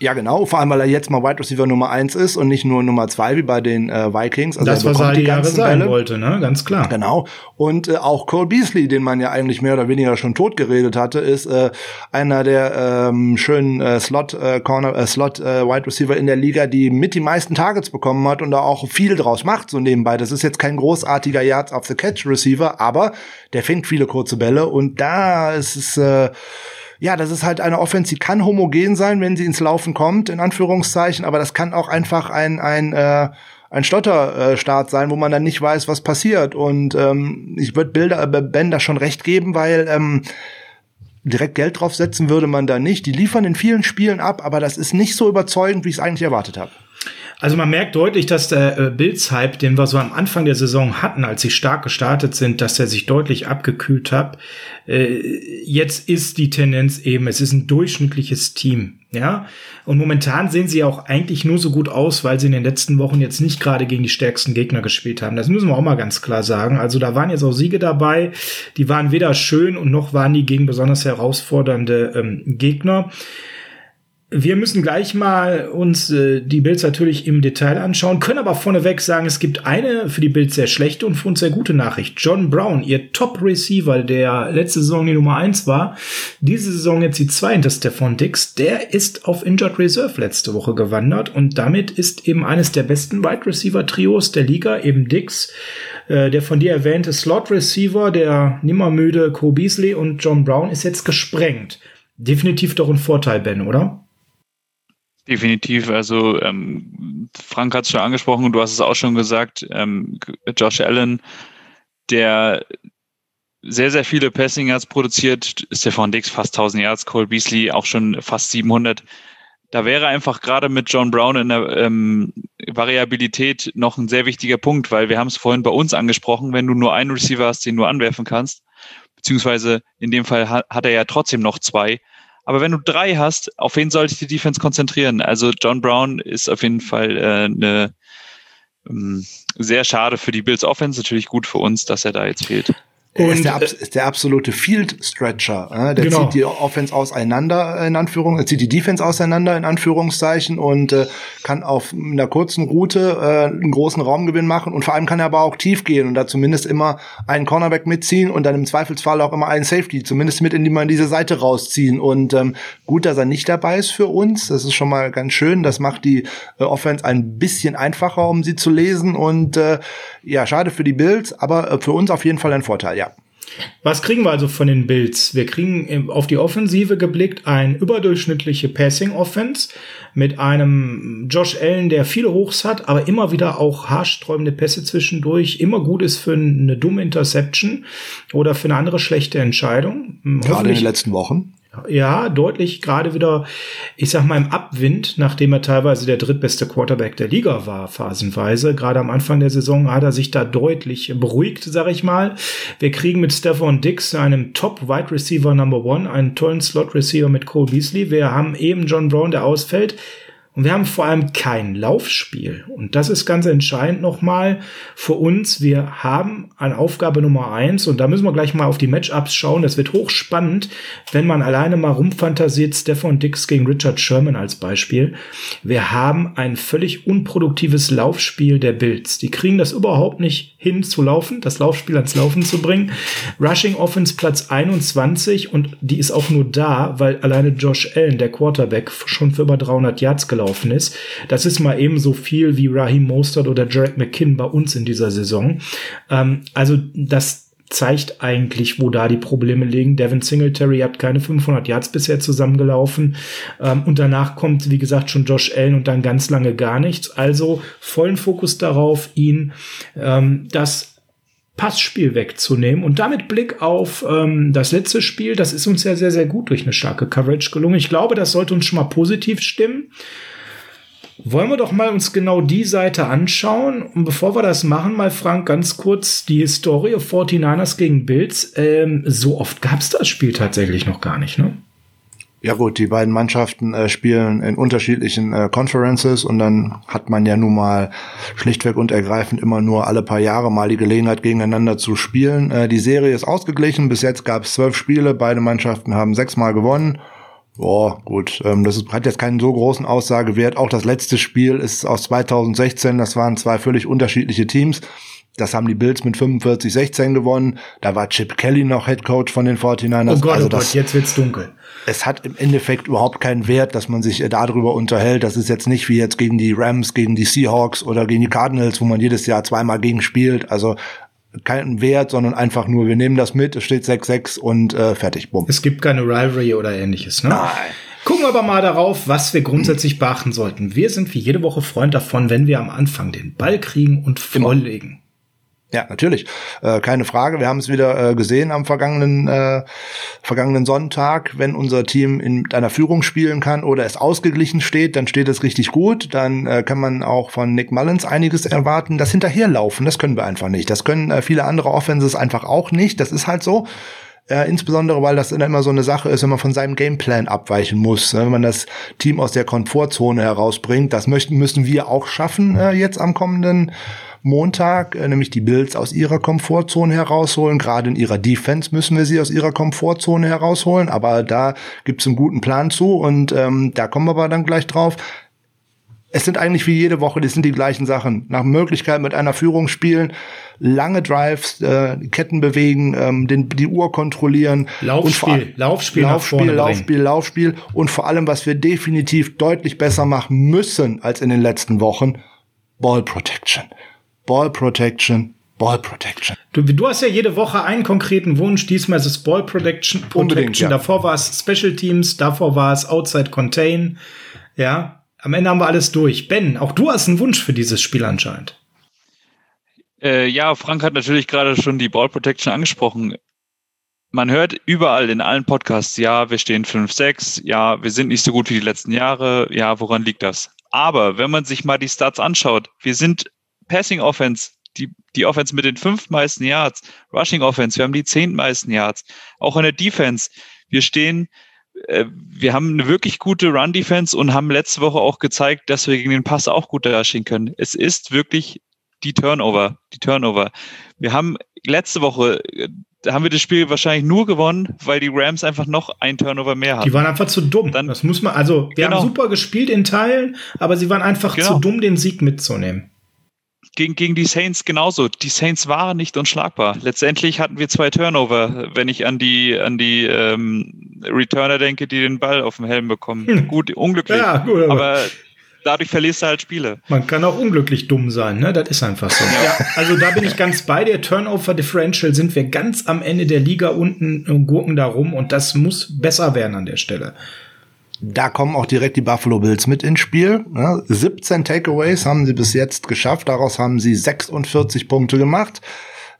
Ja, genau. Vor allem, weil er jetzt mal Wide Receiver Nummer eins ist und nicht nur Nummer zwei wie bei den äh, Vikings. Also das, was er die Jahre sein Bälle. wollte, ne? Ganz klar. Genau. Und äh, auch Cole Beasley, den man ja eigentlich mehr oder weniger schon tot geredet hatte, ist äh, einer der ähm, schönen äh, Slot äh, Corner äh, Slot äh, Wide Receiver in der Liga, die mit die meisten Targets bekommen hat und da auch viel draus macht so nebenbei. Das ist jetzt kein großartiger Yards of the Catch Receiver, aber der fängt viele kurze Bälle und da ist es äh, ja, das ist halt eine Offense, die kann homogen sein, wenn sie ins Laufen kommt, in Anführungszeichen, aber das kann auch einfach ein, ein, äh, ein Stotterstart sein, wo man dann nicht weiß, was passiert. Und ähm, ich würde Bilder, äh, Ben da schon recht geben, weil ähm, direkt Geld draufsetzen würde man da nicht. Die liefern in vielen Spielen ab, aber das ist nicht so überzeugend, wie ich es eigentlich erwartet habe. Also man merkt deutlich, dass der äh, Bills-Hype, den wir so am Anfang der Saison hatten, als sie stark gestartet sind, dass er sich deutlich abgekühlt hat. Äh, jetzt ist die Tendenz eben, es ist ein durchschnittliches Team. Ja, und momentan sehen sie auch eigentlich nur so gut aus, weil sie in den letzten Wochen jetzt nicht gerade gegen die stärksten Gegner gespielt haben. Das müssen wir auch mal ganz klar sagen. Also da waren jetzt auch Siege dabei, die waren weder schön und noch waren die gegen besonders herausfordernde ähm, Gegner. Wir müssen gleich mal uns äh, die Bills natürlich im Detail anschauen, können aber vorneweg sagen, es gibt eine für die Bills sehr schlechte und für uns sehr gute Nachricht. John Brown, ihr Top-Receiver, der letzte Saison die Nummer eins war, diese Saison jetzt die zwei hinter Stefan Dix, der ist auf Injured Reserve letzte Woche gewandert und damit ist eben eines der besten Wide Receiver-Trios der Liga, eben Dix, äh, der von dir erwähnte Slot-Receiver, der nimmermüde Cole Beasley und John Brown ist jetzt gesprengt. Definitiv doch ein Vorteil, Ben, oder? Definitiv. Also ähm, Frank hat es schon angesprochen und du hast es auch schon gesagt. Ähm, Josh Allen, der sehr, sehr viele Passing Yards produziert. Stefan Dix fast 1000 Yards, Cole Beasley auch schon fast 700. Da wäre einfach gerade mit John Brown in der ähm, Variabilität noch ein sehr wichtiger Punkt, weil wir haben es vorhin bei uns angesprochen, wenn du nur einen Receiver hast, den du anwerfen kannst, beziehungsweise in dem Fall hat, hat er ja trotzdem noch zwei, aber wenn du drei hast, auf wen sollte ich die Defense konzentrieren? Also John Brown ist auf jeden Fall äh, eine ähm, sehr schade für die Bills Offense, natürlich gut für uns, dass er da jetzt fehlt. Er ist, der, ist der absolute Field Stretcher. Äh? Der genau. zieht die Offense auseinander, in Anführungszeichen, zieht die Defense auseinander, in Anführungszeichen, und äh, kann auf einer kurzen Route äh, einen großen Raumgewinn machen. Und vor allem kann er aber auch tief gehen und da zumindest immer einen Cornerback mitziehen und dann im Zweifelsfall auch immer einen Safety, zumindest mit in die man diese Seite rausziehen. Und ähm, gut, dass er nicht dabei ist für uns. Das ist schon mal ganz schön. Das macht die äh, Offense ein bisschen einfacher, um sie zu lesen. Und äh, ja, schade für die Bills, aber äh, für uns auf jeden Fall ein Vorteil, ja. Was kriegen wir also von den Bills? Wir kriegen auf die Offensive geblickt ein überdurchschnittliche Passing Offense mit einem Josh Allen, der viele Hochs hat, aber immer wieder auch haarsträubende Pässe zwischendurch, immer gut ist für eine dumme Interception oder für eine andere schlechte Entscheidung. Gerade in den letzten Wochen ja, deutlich gerade wieder, ich sag mal, im Abwind, nachdem er teilweise der drittbeste Quarterback der Liga war, phasenweise. Gerade am Anfang der Saison hat er sich da deutlich beruhigt, sag ich mal. Wir kriegen mit Stefan Dix einem Top-Wide Receiver Number One, einen tollen Slot-Receiver mit Cole Beasley. Wir haben eben John Brown, der ausfällt. Und wir haben vor allem kein Laufspiel. Und das ist ganz entscheidend nochmal für uns. Wir haben an Aufgabe Nummer eins, und da müssen wir gleich mal auf die Matchups schauen. Das wird hochspannend, wenn man alleine mal rumfantasiert, Stefan Dix gegen Richard Sherman als Beispiel. Wir haben ein völlig unproduktives Laufspiel der Bills. Die kriegen das überhaupt nicht hin zu laufen, das Laufspiel ans Laufen zu bringen. Rushing Offense Platz 21 und die ist auch nur da, weil alleine Josh Allen, der Quarterback, schon für über 300 Yards gelaufen ist. Das ist mal ebenso viel wie Raheem Mostert oder Jarek McKinn bei uns in dieser Saison. Ähm, also das zeigt eigentlich, wo da die Probleme liegen. Devin Singletary hat keine 500 Yards bisher zusammengelaufen. Ähm, und danach kommt, wie gesagt, schon Josh Allen und dann ganz lange gar nichts. Also vollen Fokus darauf, ihn ähm, das Passspiel wegzunehmen und damit Blick auf ähm, das letzte Spiel, das ist uns ja sehr, sehr gut durch eine starke Coverage gelungen. Ich glaube, das sollte uns schon mal positiv stimmen. Wollen wir doch mal uns genau die Seite anschauen. Und bevor wir das machen, mal Frank, ganz kurz die Historie 49ers gegen Bills. Ähm, so oft gab es das Spiel tatsächlich noch gar nicht, ne? Ja gut, die beiden Mannschaften äh, spielen in unterschiedlichen äh, Conferences und dann hat man ja nun mal schlichtweg und ergreifend immer nur alle paar Jahre mal die Gelegenheit gegeneinander zu spielen. Äh, die Serie ist ausgeglichen, bis jetzt gab es zwölf Spiele, beide Mannschaften haben sechsmal gewonnen Boah, gut, ähm, das ist, hat jetzt keinen so großen Aussagewert. Auch das letzte Spiel ist aus 2016, das waren zwei völlig unterschiedliche Teams. Das haben die Bills mit 45-16 gewonnen. Da war Chip Kelly noch Head Coach von den 49ers. Oh Gott, also oh das, Gott, jetzt wird's dunkel. Es hat im Endeffekt überhaupt keinen Wert, dass man sich äh, darüber unterhält. Das ist jetzt nicht wie jetzt gegen die Rams, gegen die Seahawks oder gegen die Cardinals, wo man jedes Jahr zweimal gegen spielt. Also keinen Wert, sondern einfach nur, wir nehmen das mit, es steht 6-6 und äh, fertig, bumm. Es gibt keine Rivalry oder ähnliches, ne? Nein. Gucken wir aber mal darauf, was wir grundsätzlich beachten sollten. Wir sind wie jede Woche Freund davon, wenn wir am Anfang den Ball kriegen und volllegen. Ja, natürlich. Äh, keine Frage. Wir haben es wieder äh, gesehen am vergangenen, äh, vergangenen Sonntag. Wenn unser Team in einer Führung spielen kann oder es ausgeglichen steht, dann steht es richtig gut. Dann äh, kann man auch von Nick Mullins einiges erwarten. Das Hinterherlaufen, das können wir einfach nicht. Das können äh, viele andere Offenses einfach auch nicht. Das ist halt so. Äh, insbesondere, weil das immer so eine Sache ist, wenn man von seinem Gameplan abweichen muss. Ne? Wenn man das Team aus der Komfortzone herausbringt, das möchten, müssen wir auch schaffen äh, jetzt am kommenden Montag, äh, nämlich die Bills aus ihrer Komfortzone herausholen. Gerade in ihrer Defense müssen wir sie aus ihrer Komfortzone herausholen, aber da gibt es einen guten Plan zu und ähm, da kommen wir aber dann gleich drauf. Es sind eigentlich wie jede Woche, das sind die gleichen Sachen. Nach Möglichkeit mit einer Führung spielen, lange Drives, äh, Ketten bewegen, ähm, den, die Uhr kontrollieren. Laufspiel, Laufspiel, Laufspiel, Laufspiel, Laufspiel und vor allem, was wir definitiv deutlich besser machen müssen als in den letzten Wochen, Ball Protection. Ball Protection, Ball Protection. Du, du hast ja jede Woche einen konkreten Wunsch. Diesmal ist es Ball Protection. Protection. Ja. Davor war es Special Teams, davor war es Outside Contain. Ja, am Ende haben wir alles durch. Ben, auch du hast einen Wunsch für dieses Spiel anscheinend. Äh, ja, Frank hat natürlich gerade schon die Ball Protection angesprochen. Man hört überall in allen Podcasts, ja, wir stehen 5-6, ja, wir sind nicht so gut wie die letzten Jahre, ja, woran liegt das? Aber wenn man sich mal die Stats anschaut, wir sind Passing Offense, die, die Offense mit den fünf meisten Yards, Rushing Offense, wir haben die zehn meisten Yards, auch in der Defense. Wir stehen, äh, wir haben eine wirklich gute Run Defense und haben letzte Woche auch gezeigt, dass wir gegen den Pass auch gut dastehen können. Es ist wirklich die Turnover, die Turnover. Wir haben letzte Woche da haben wir das Spiel wahrscheinlich nur gewonnen, weil die Rams einfach noch ein Turnover mehr hatten. Die waren einfach zu dumm. Dann, das muss man, also wir genau. haben super gespielt in Teilen, aber sie waren einfach genau. zu dumm, den Sieg mitzunehmen gegen, gegen die Saints genauso. Die Saints waren nicht unschlagbar. Letztendlich hatten wir zwei Turnover, wenn ich an die, an die ähm, Returner denke, die den Ball auf dem Helm bekommen. Hm. Gut, unglücklich. Ja, gut, aber, aber dadurch verlierst du halt Spiele. Man kann auch unglücklich dumm sein, ne? Das ist einfach so. Ja. ja. also da bin ich ganz bei dir. Turnover Differential sind wir ganz am Ende der Liga unten und gurken da rum und das muss besser werden an der Stelle. Da kommen auch direkt die Buffalo Bills mit ins Spiel. Ja, 17 Takeaways haben sie bis jetzt geschafft. Daraus haben sie 46 Punkte gemacht.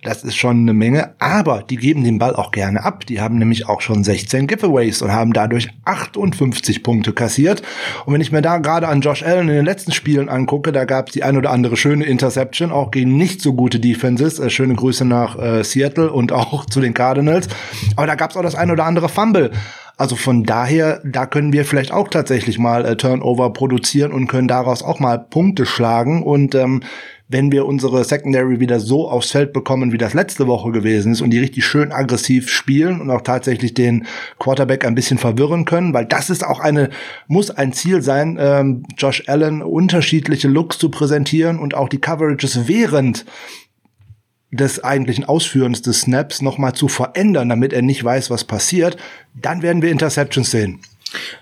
Das ist schon eine Menge, aber die geben den Ball auch gerne ab. Die haben nämlich auch schon 16 Giveaways und haben dadurch 58 Punkte kassiert. Und wenn ich mir da gerade an Josh Allen in den letzten Spielen angucke, da gab es die ein oder andere schöne Interception, auch gegen nicht so gute Defenses. Äh, schöne Grüße nach äh, Seattle und auch zu den Cardinals. Aber da gab es auch das ein oder andere Fumble. Also von daher, da können wir vielleicht auch tatsächlich mal äh, Turnover produzieren und können daraus auch mal Punkte schlagen. Und ähm, wenn wir unsere Secondary wieder so aufs Feld bekommen, wie das letzte Woche gewesen ist und die richtig schön aggressiv spielen und auch tatsächlich den Quarterback ein bisschen verwirren können, weil das ist auch eine, muss ein Ziel sein, ähm, Josh Allen unterschiedliche Looks zu präsentieren und auch die Coverages während des eigentlichen Ausführens des Snaps nochmal zu verändern, damit er nicht weiß, was passiert, dann werden wir Interceptions sehen.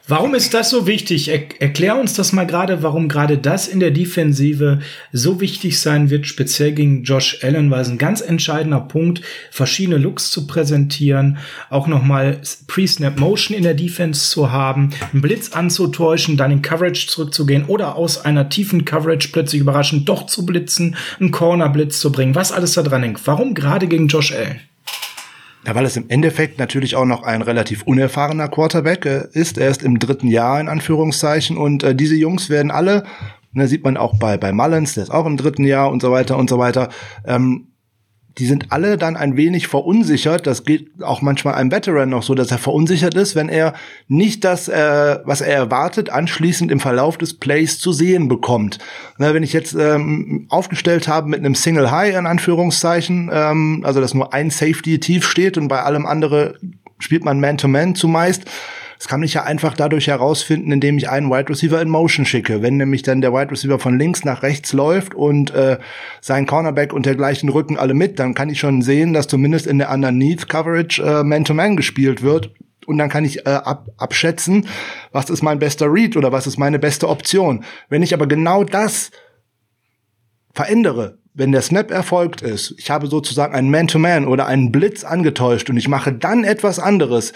Warum ist das so wichtig? Er erklär uns das mal gerade, warum gerade das in der Defensive so wichtig sein wird, speziell gegen Josh Allen, weil es ein ganz entscheidender Punkt, verschiedene Looks zu präsentieren, auch nochmal Pre-Snap Motion in der Defense zu haben, einen Blitz anzutäuschen, dann in Coverage zurückzugehen oder aus einer tiefen Coverage plötzlich überraschend doch zu blitzen, einen Corner-Blitz zu bringen, was alles da dran hängt. Warum gerade gegen Josh Allen? Ja, weil es im Endeffekt natürlich auch noch ein relativ unerfahrener Quarterback äh, ist. Er ist im dritten Jahr in Anführungszeichen und äh, diese Jungs werden alle, ne, sieht man auch bei bei Mullins, der ist auch im dritten Jahr und so weiter und so weiter. Ähm, die sind alle dann ein wenig verunsichert. Das geht auch manchmal einem Veteran noch so, dass er verunsichert ist, wenn er nicht das, äh, was er erwartet, anschließend im Verlauf des Plays zu sehen bekommt. Na, wenn ich jetzt ähm, aufgestellt habe mit einem Single High in Anführungszeichen, ähm, also dass nur ein Safety tief steht und bei allem andere spielt man Man-to-Man -Man zumeist, das kann ich ja einfach dadurch herausfinden, indem ich einen Wide Receiver in Motion schicke. Wenn nämlich dann der Wide Receiver von links nach rechts läuft und äh, sein Cornerback und dergleichen rücken alle mit, dann kann ich schon sehen, dass zumindest in der Underneath Coverage äh, Man-to-Man -Man gespielt wird. Und dann kann ich äh, ab, abschätzen, was ist mein bester Read oder was ist meine beste Option. Wenn ich aber genau das verändere, wenn der Snap erfolgt ist, ich habe sozusagen einen Man-to-Man -Man oder einen Blitz angetäuscht und ich mache dann etwas anderes,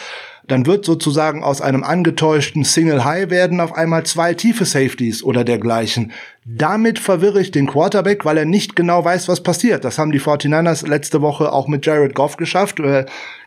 dann wird sozusagen aus einem angetäuschten Single High werden auf einmal zwei tiefe Safeties oder dergleichen. Damit verwirre ich den Quarterback, weil er nicht genau weiß, was passiert. Das haben die 49ers letzte Woche auch mit Jared Goff geschafft. Äh,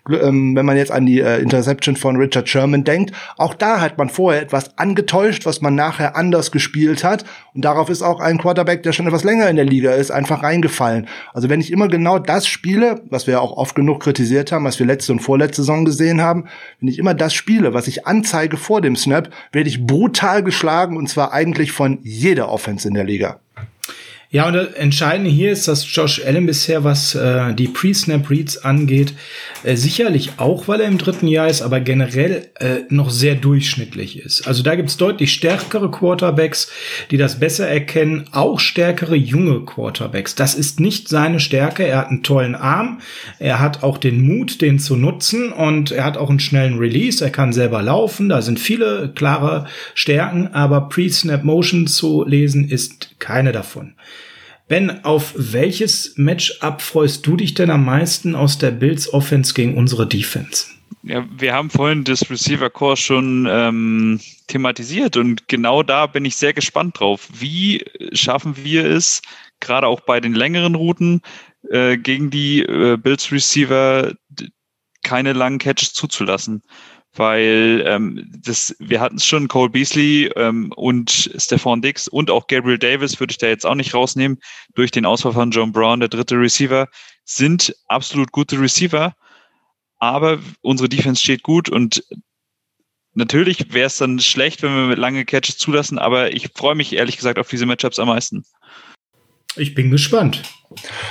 ähm, wenn man jetzt an die äh, Interception von Richard Sherman denkt, auch da hat man vorher etwas angetäuscht, was man nachher anders gespielt hat. Und darauf ist auch ein Quarterback, der schon etwas länger in der Liga ist, einfach reingefallen. Also wenn ich immer genau das spiele, was wir auch oft genug kritisiert haben, was wir letzte und vorletzte Saison gesehen haben, wenn ich immer das spiele, was ich anzeige vor dem Snap, werde ich brutal geschlagen und zwar eigentlich von jeder Offense in der Liga. Ja, und das Entscheidende hier ist, dass Josh Allen bisher, was äh, die Pre-Snap-Reads angeht, äh, sicherlich auch, weil er im dritten Jahr ist, aber generell äh, noch sehr durchschnittlich ist. Also da gibt's deutlich stärkere Quarterbacks, die das besser erkennen, auch stärkere junge Quarterbacks. Das ist nicht seine Stärke. Er hat einen tollen Arm, er hat auch den Mut, den zu nutzen und er hat auch einen schnellen Release, er kann selber laufen, da sind viele klare Stärken, aber Pre-Snap-Motion zu lesen ist keine davon. Ben, auf welches Matchup freust du dich denn am meisten aus der Bills Offense gegen unsere Defense? Ja, wir haben vorhin das Receiver Core schon ähm, thematisiert und genau da bin ich sehr gespannt drauf. Wie schaffen wir es, gerade auch bei den längeren Routen, äh, gegen die äh, Bills Receiver keine langen Catches zuzulassen? Weil ähm, das, wir hatten es schon, Cole Beasley ähm, und Stefan Dix und auch Gabriel Davis würde ich da jetzt auch nicht rausnehmen, durch den Ausfall von John Brown, der dritte Receiver, sind absolut gute Receiver, aber unsere Defense steht gut und natürlich wäre es dann schlecht, wenn wir mit lange Catches zulassen, aber ich freue mich ehrlich gesagt auf diese Matchups am meisten. Ich bin gespannt.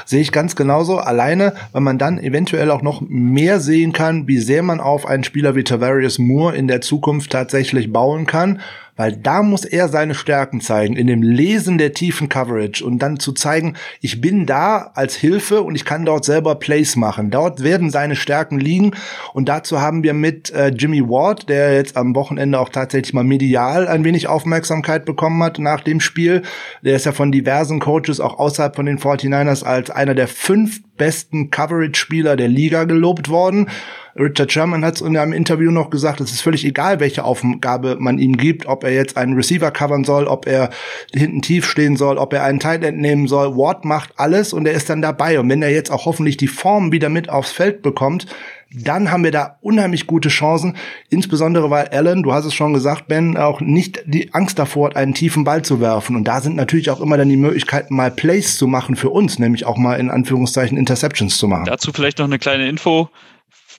Sehe ich ganz genauso. Alleine, weil man dann eventuell auch noch mehr sehen kann, wie sehr man auf einen Spieler wie Tavarius Moore in der Zukunft tatsächlich bauen kann weil da muss er seine Stärken zeigen, in dem Lesen der tiefen Coverage und dann zu zeigen, ich bin da als Hilfe und ich kann dort selber Plays machen. Dort werden seine Stärken liegen und dazu haben wir mit äh, Jimmy Ward, der jetzt am Wochenende auch tatsächlich mal medial ein wenig Aufmerksamkeit bekommen hat nach dem Spiel. Der ist ja von diversen Coaches auch außerhalb von den 49ers als einer der fünf besten Coverage-Spieler der Liga gelobt worden. Richard Sherman hat es in einem Interview noch gesagt, es ist völlig egal, welche Aufgabe man ihm gibt, ob er jetzt einen Receiver covern soll, ob er hinten tief stehen soll, ob er einen Tight End nehmen soll. Ward macht alles und er ist dann dabei. Und wenn er jetzt auch hoffentlich die Form wieder mit aufs Feld bekommt, dann haben wir da unheimlich gute Chancen, insbesondere weil Allen, du hast es schon gesagt, Ben, auch nicht die Angst davor hat, einen tiefen Ball zu werfen. Und da sind natürlich auch immer dann die Möglichkeiten, mal Plays zu machen für uns, nämlich auch mal in Anführungszeichen Interceptions zu machen. Dazu vielleicht noch eine kleine Info,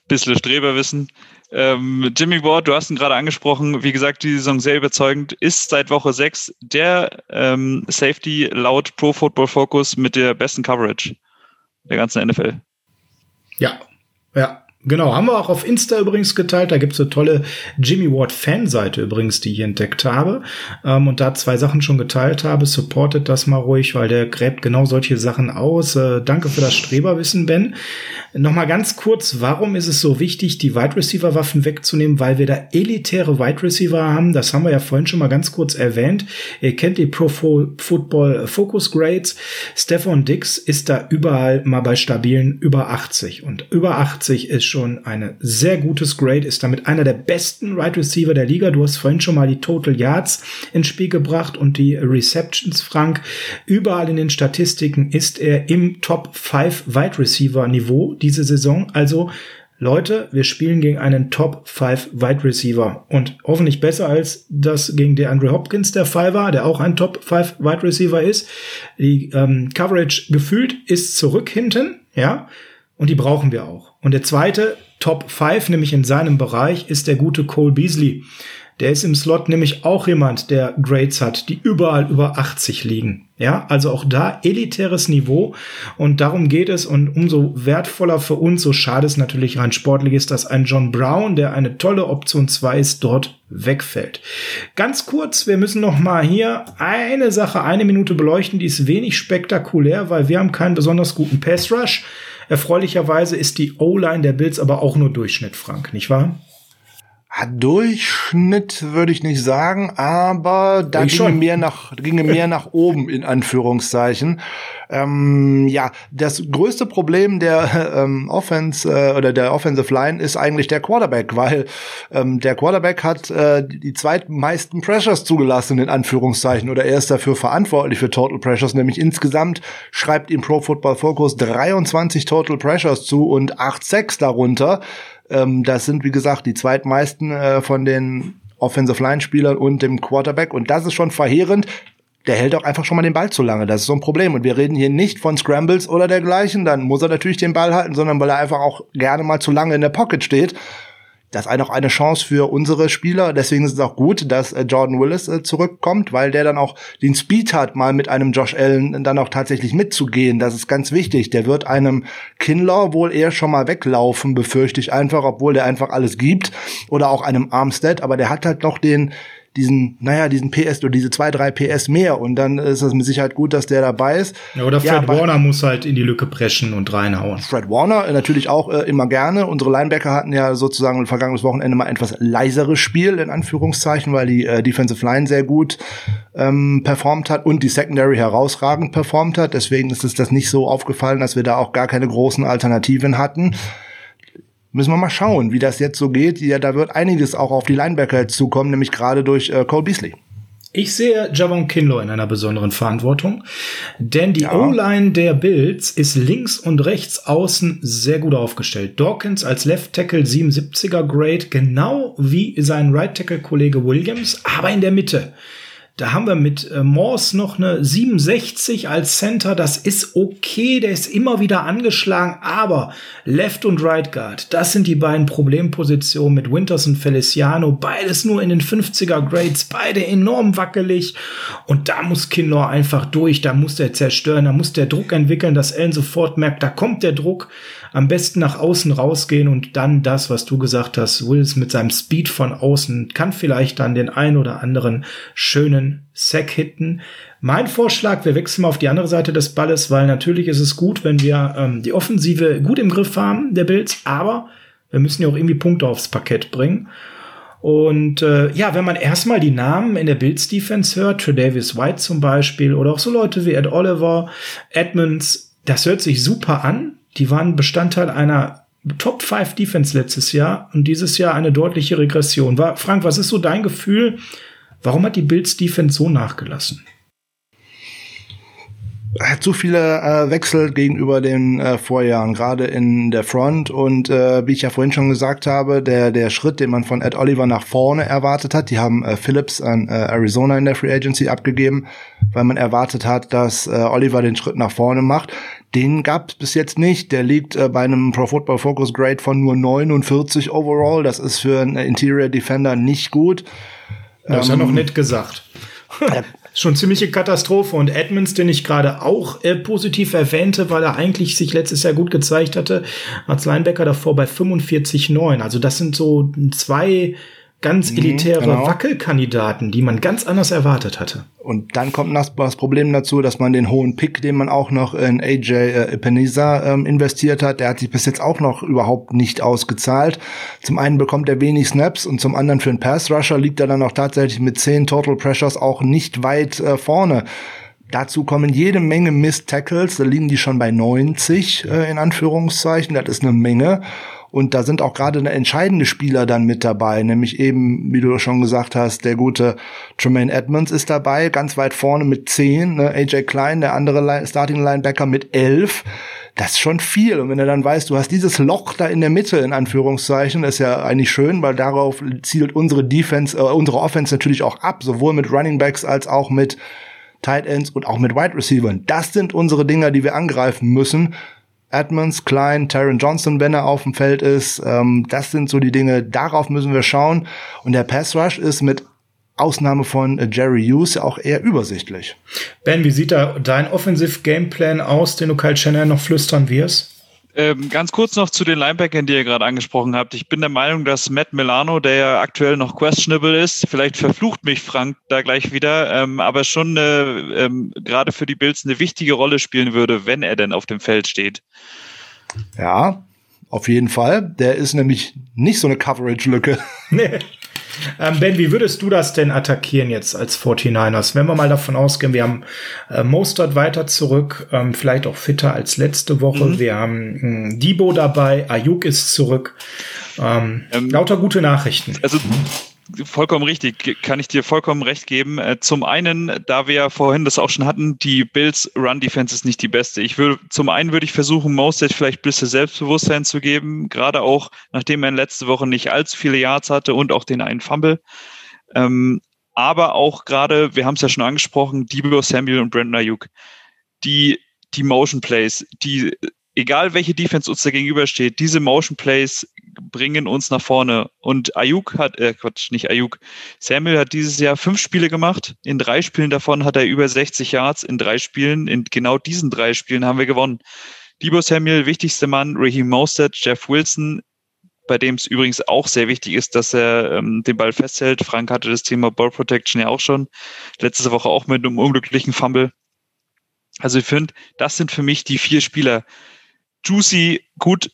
bisschen Streberwissen. Ähm, Jimmy Ward, du hast ihn gerade angesprochen, wie gesagt, die Saison sehr überzeugend, ist seit Woche 6 der ähm, Safety laut Pro Football Focus mit der besten Coverage der ganzen NFL. Ja, ja, Genau, haben wir auch auf Insta übrigens geteilt. Da gibt's eine tolle Jimmy Ward Fanseite übrigens, die ich entdeckt habe. Ähm, und da zwei Sachen schon geteilt habe. Supportet das mal ruhig, weil der gräbt genau solche Sachen aus. Äh, danke für das Streberwissen, Ben. Nochmal ganz kurz, warum ist es so wichtig, die Wide Receiver Waffen wegzunehmen? Weil wir da elitäre Wide Receiver haben. Das haben wir ja vorhin schon mal ganz kurz erwähnt. Ihr kennt die Pro Football Focus Grades. Stefan Dix ist da überall mal bei stabilen über 80. Und über 80 ist schon eine sehr gutes Grade, ist damit einer der besten Wide Receiver der Liga. Du hast vorhin schon mal die Total Yards ins Spiel gebracht und die Receptions, Frank. Überall in den Statistiken ist er im Top 5 Wide Receiver Niveau diese Saison. Also Leute, wir spielen gegen einen Top 5 Wide Receiver und hoffentlich besser als das gegen der Andre Hopkins der Fall war, der auch ein Top 5 Wide Receiver ist. Die ähm, Coverage gefühlt ist zurück hinten, ja. Und die brauchen wir auch. Und der zweite Top 5, nämlich in seinem Bereich, ist der gute Cole Beasley. Der ist im Slot nämlich auch jemand, der Grades hat, die überall über 80 liegen. Ja, also auch da elitäres Niveau und darum geht es und umso wertvoller für uns, so schade es natürlich rein sportlich ist, dass ein John Brown, der eine tolle Option 2 ist, dort wegfällt. Ganz kurz, wir müssen noch mal hier eine Sache, eine Minute beleuchten, die ist wenig spektakulär, weil wir haben keinen besonders guten Pass Rush. Erfreulicherweise ist die O-Line der Bills aber auch nur Durchschnitt, Frank, nicht wahr? Durchschnitt würde ich nicht sagen, aber da ginge mehr nach ginge mehr [laughs] nach oben in Anführungszeichen. Ähm, ja, das größte Problem der [laughs] ähm, Offense äh, oder der Offensive Line ist eigentlich der Quarterback, weil ähm, der Quarterback hat äh, die zweitmeisten Pressures zugelassen in Anführungszeichen oder er ist dafür verantwortlich für Total Pressures, nämlich insgesamt schreibt ihm Pro Football Focus 23 Total Pressures zu und 8 6 darunter. Ähm, das sind, wie gesagt, die zweitmeisten äh, von den Offensive Line Spielern und dem Quarterback. Und das ist schon verheerend. Der hält auch einfach schon mal den Ball zu lange. Das ist so ein Problem. Und wir reden hier nicht von Scrambles oder dergleichen. Dann muss er natürlich den Ball halten, sondern weil er einfach auch gerne mal zu lange in der Pocket steht das ist auch eine Chance für unsere Spieler. Deswegen ist es auch gut, dass äh, Jordan Willis äh, zurückkommt, weil der dann auch den Speed hat, mal mit einem Josh Allen dann auch tatsächlich mitzugehen. Das ist ganz wichtig. Der wird einem Kinlaw wohl eher schon mal weglaufen, befürchte ich einfach, obwohl der einfach alles gibt. Oder auch einem Armstead. Aber der hat halt noch den, diesen, naja, diesen PS oder diese zwei, drei PS mehr und dann ist es mit Sicherheit gut, dass der dabei ist. Ja, oder Fred ja, Warner muss halt in die Lücke preschen und reinhauen. Fred Warner äh, natürlich auch äh, immer gerne. Unsere Linebacker hatten ja sozusagen im vergangenen Wochenende mal etwas leiseres Spiel, in Anführungszeichen, weil die äh, Defensive Line sehr gut ähm, performt hat und die Secondary herausragend performt hat. Deswegen ist es das nicht so aufgefallen, dass wir da auch gar keine großen Alternativen hatten müssen wir mal schauen, wie das jetzt so geht. Ja, da wird einiges auch auf die Linebacker zukommen, nämlich gerade durch äh, Cole Beasley. Ich sehe Javon Kinlaw in einer besonderen Verantwortung, denn die ja. O-Line der Bills ist links und rechts außen sehr gut aufgestellt. Dawkins als Left Tackle 77er Grade, genau wie sein Right Tackle Kollege Williams, aber in der Mitte. Da haben wir mit äh, Morse noch eine 67 als Center. Das ist okay. Der ist immer wieder angeschlagen. Aber Left und Right Guard, das sind die beiden Problempositionen mit Winters und Feliciano. Beides nur in den 50er Grades. Beide enorm wackelig. Und da muss Kinlaw einfach durch. Da muss der zerstören. Da muss der Druck entwickeln, dass Ellen sofort merkt, da kommt der Druck am besten nach außen rausgehen und dann das, was du gesagt hast, Wills mit seinem Speed von außen kann vielleicht dann den ein oder anderen schönen Sack hitten. Mein Vorschlag, wir wechseln mal auf die andere Seite des Balles, weil natürlich ist es gut, wenn wir ähm, die Offensive gut im Griff haben, der Bills, aber wir müssen ja auch irgendwie Punkte aufs Parkett bringen. Und äh, ja, wenn man erstmal die Namen in der Bills Defense hört, Davis White zum Beispiel oder auch so Leute wie Ed Oliver, Edmonds, das hört sich super an. Die waren Bestandteil einer Top 5 Defense letztes Jahr und dieses Jahr eine deutliche Regression. War, Frank, was ist so dein Gefühl? Warum hat die Bills Defense so nachgelassen? hat zu viele äh, Wechsel gegenüber den äh, Vorjahren, gerade in der Front. Und äh, wie ich ja vorhin schon gesagt habe, der, der Schritt, den man von Ed Oliver nach vorne erwartet hat, die haben äh, Phillips an äh, Arizona in der Free Agency abgegeben, weil man erwartet hat, dass äh, Oliver den Schritt nach vorne macht. Den gab es bis jetzt nicht. Der liegt äh, bei einem Pro Football Focus Grade von nur 49 overall. Das ist für einen Interior Defender nicht gut. Das ähm, ist ja noch ähm, nett gesagt [laughs] schon ziemliche Katastrophe. Und Edmonds, den ich gerade auch äh, positiv erwähnte, weil er eigentlich sich letztes Jahr gut gezeigt hatte, als Linebacker davor bei 45,9. Also das sind so zwei ganz mhm, elitäre genau. Wackelkandidaten, die man ganz anders erwartet hatte. Und dann kommt das Problem dazu, dass man den hohen Pick, den man auch noch in AJ äh, Epinesa ähm, investiert hat, der hat sich bis jetzt auch noch überhaupt nicht ausgezahlt. Zum einen bekommt er wenig Snaps und zum anderen für einen Pass Rusher liegt er dann auch tatsächlich mit 10 Total Pressures auch nicht weit äh, vorne. Dazu kommen jede Menge Missed Tackles, da liegen die schon bei 90 äh, in Anführungszeichen, das ist eine Menge. Und da sind auch gerade entscheidende Spieler dann mit dabei, nämlich eben, wie du schon gesagt hast, der gute Tremaine Edmonds ist dabei, ganz weit vorne mit 10, ne? AJ Klein, der andere Starting Linebacker mit 11 das ist schon viel. Und wenn du dann weißt, du hast dieses Loch da in der Mitte, in Anführungszeichen, ist ja eigentlich schön, weil darauf zielt unsere Defense, äh, unsere Offense natürlich auch ab, sowohl mit Running Backs als auch mit Tight Ends und auch mit Wide Receivers. Das sind unsere Dinger, die wir angreifen müssen. Edmonds, Klein, Taron Johnson, wenn er auf dem Feld ist. Ähm, das sind so die Dinge, darauf müssen wir schauen. Und der Pass Rush ist mit Ausnahme von Jerry Hughes auch eher übersichtlich. Ben, wie sieht da dein Offensive Gameplan aus, den du Kyle Shannon noch flüstern wirst? Ähm, ganz kurz noch zu den Linebackern, die ihr gerade angesprochen habt. Ich bin der Meinung, dass Matt Milano, der ja aktuell noch questionable ist, vielleicht verflucht mich Frank da gleich wieder, ähm, aber schon äh, ähm, gerade für die Bills eine wichtige Rolle spielen würde, wenn er denn auf dem Feld steht. Ja, auf jeden Fall. Der ist nämlich nicht so eine Coverage-Lücke. Nee. [laughs] [laughs] Ähm, ben, wie würdest du das denn attackieren jetzt als 49ers? Wenn wir mal davon ausgehen, wir haben äh, Mostert weiter zurück, ähm, vielleicht auch fitter als letzte Woche. Mhm. Wir haben äh, Debo dabei, Ayuk ist zurück. Ähm, ähm, lauter gute Nachrichten. Also Vollkommen richtig, kann ich dir vollkommen recht geben. Äh, zum einen, da wir ja vorhin das auch schon hatten, die Bills Run Defense ist nicht die beste. Ich würde, zum einen würde ich versuchen, Mostert vielleicht ein bisschen Selbstbewusstsein zu geben, gerade auch, nachdem er in letzter Woche nicht allzu viele Yards hatte und auch den einen Fumble. Ähm, aber auch gerade, wir haben es ja schon angesprochen, Debo Samuel und Brandon Ayuk, die, die Motion Plays, die egal welche Defense uns da gegenübersteht, diese Motion Plays bringen uns nach vorne. Und Ayuk hat, äh Quatsch, nicht Ayuk, Samuel hat dieses Jahr fünf Spiele gemacht. In drei Spielen davon hat er über 60 Yards. In drei Spielen, in genau diesen drei Spielen haben wir gewonnen. Debo Samuel, wichtigster Mann, Raheem Mostert, Jeff Wilson, bei dem es übrigens auch sehr wichtig ist, dass er ähm, den Ball festhält. Frank hatte das Thema Ball Protection ja auch schon. Letzte Woche auch mit einem unglücklichen Fumble. Also ich finde, das sind für mich die vier Spieler, Juicy, gut,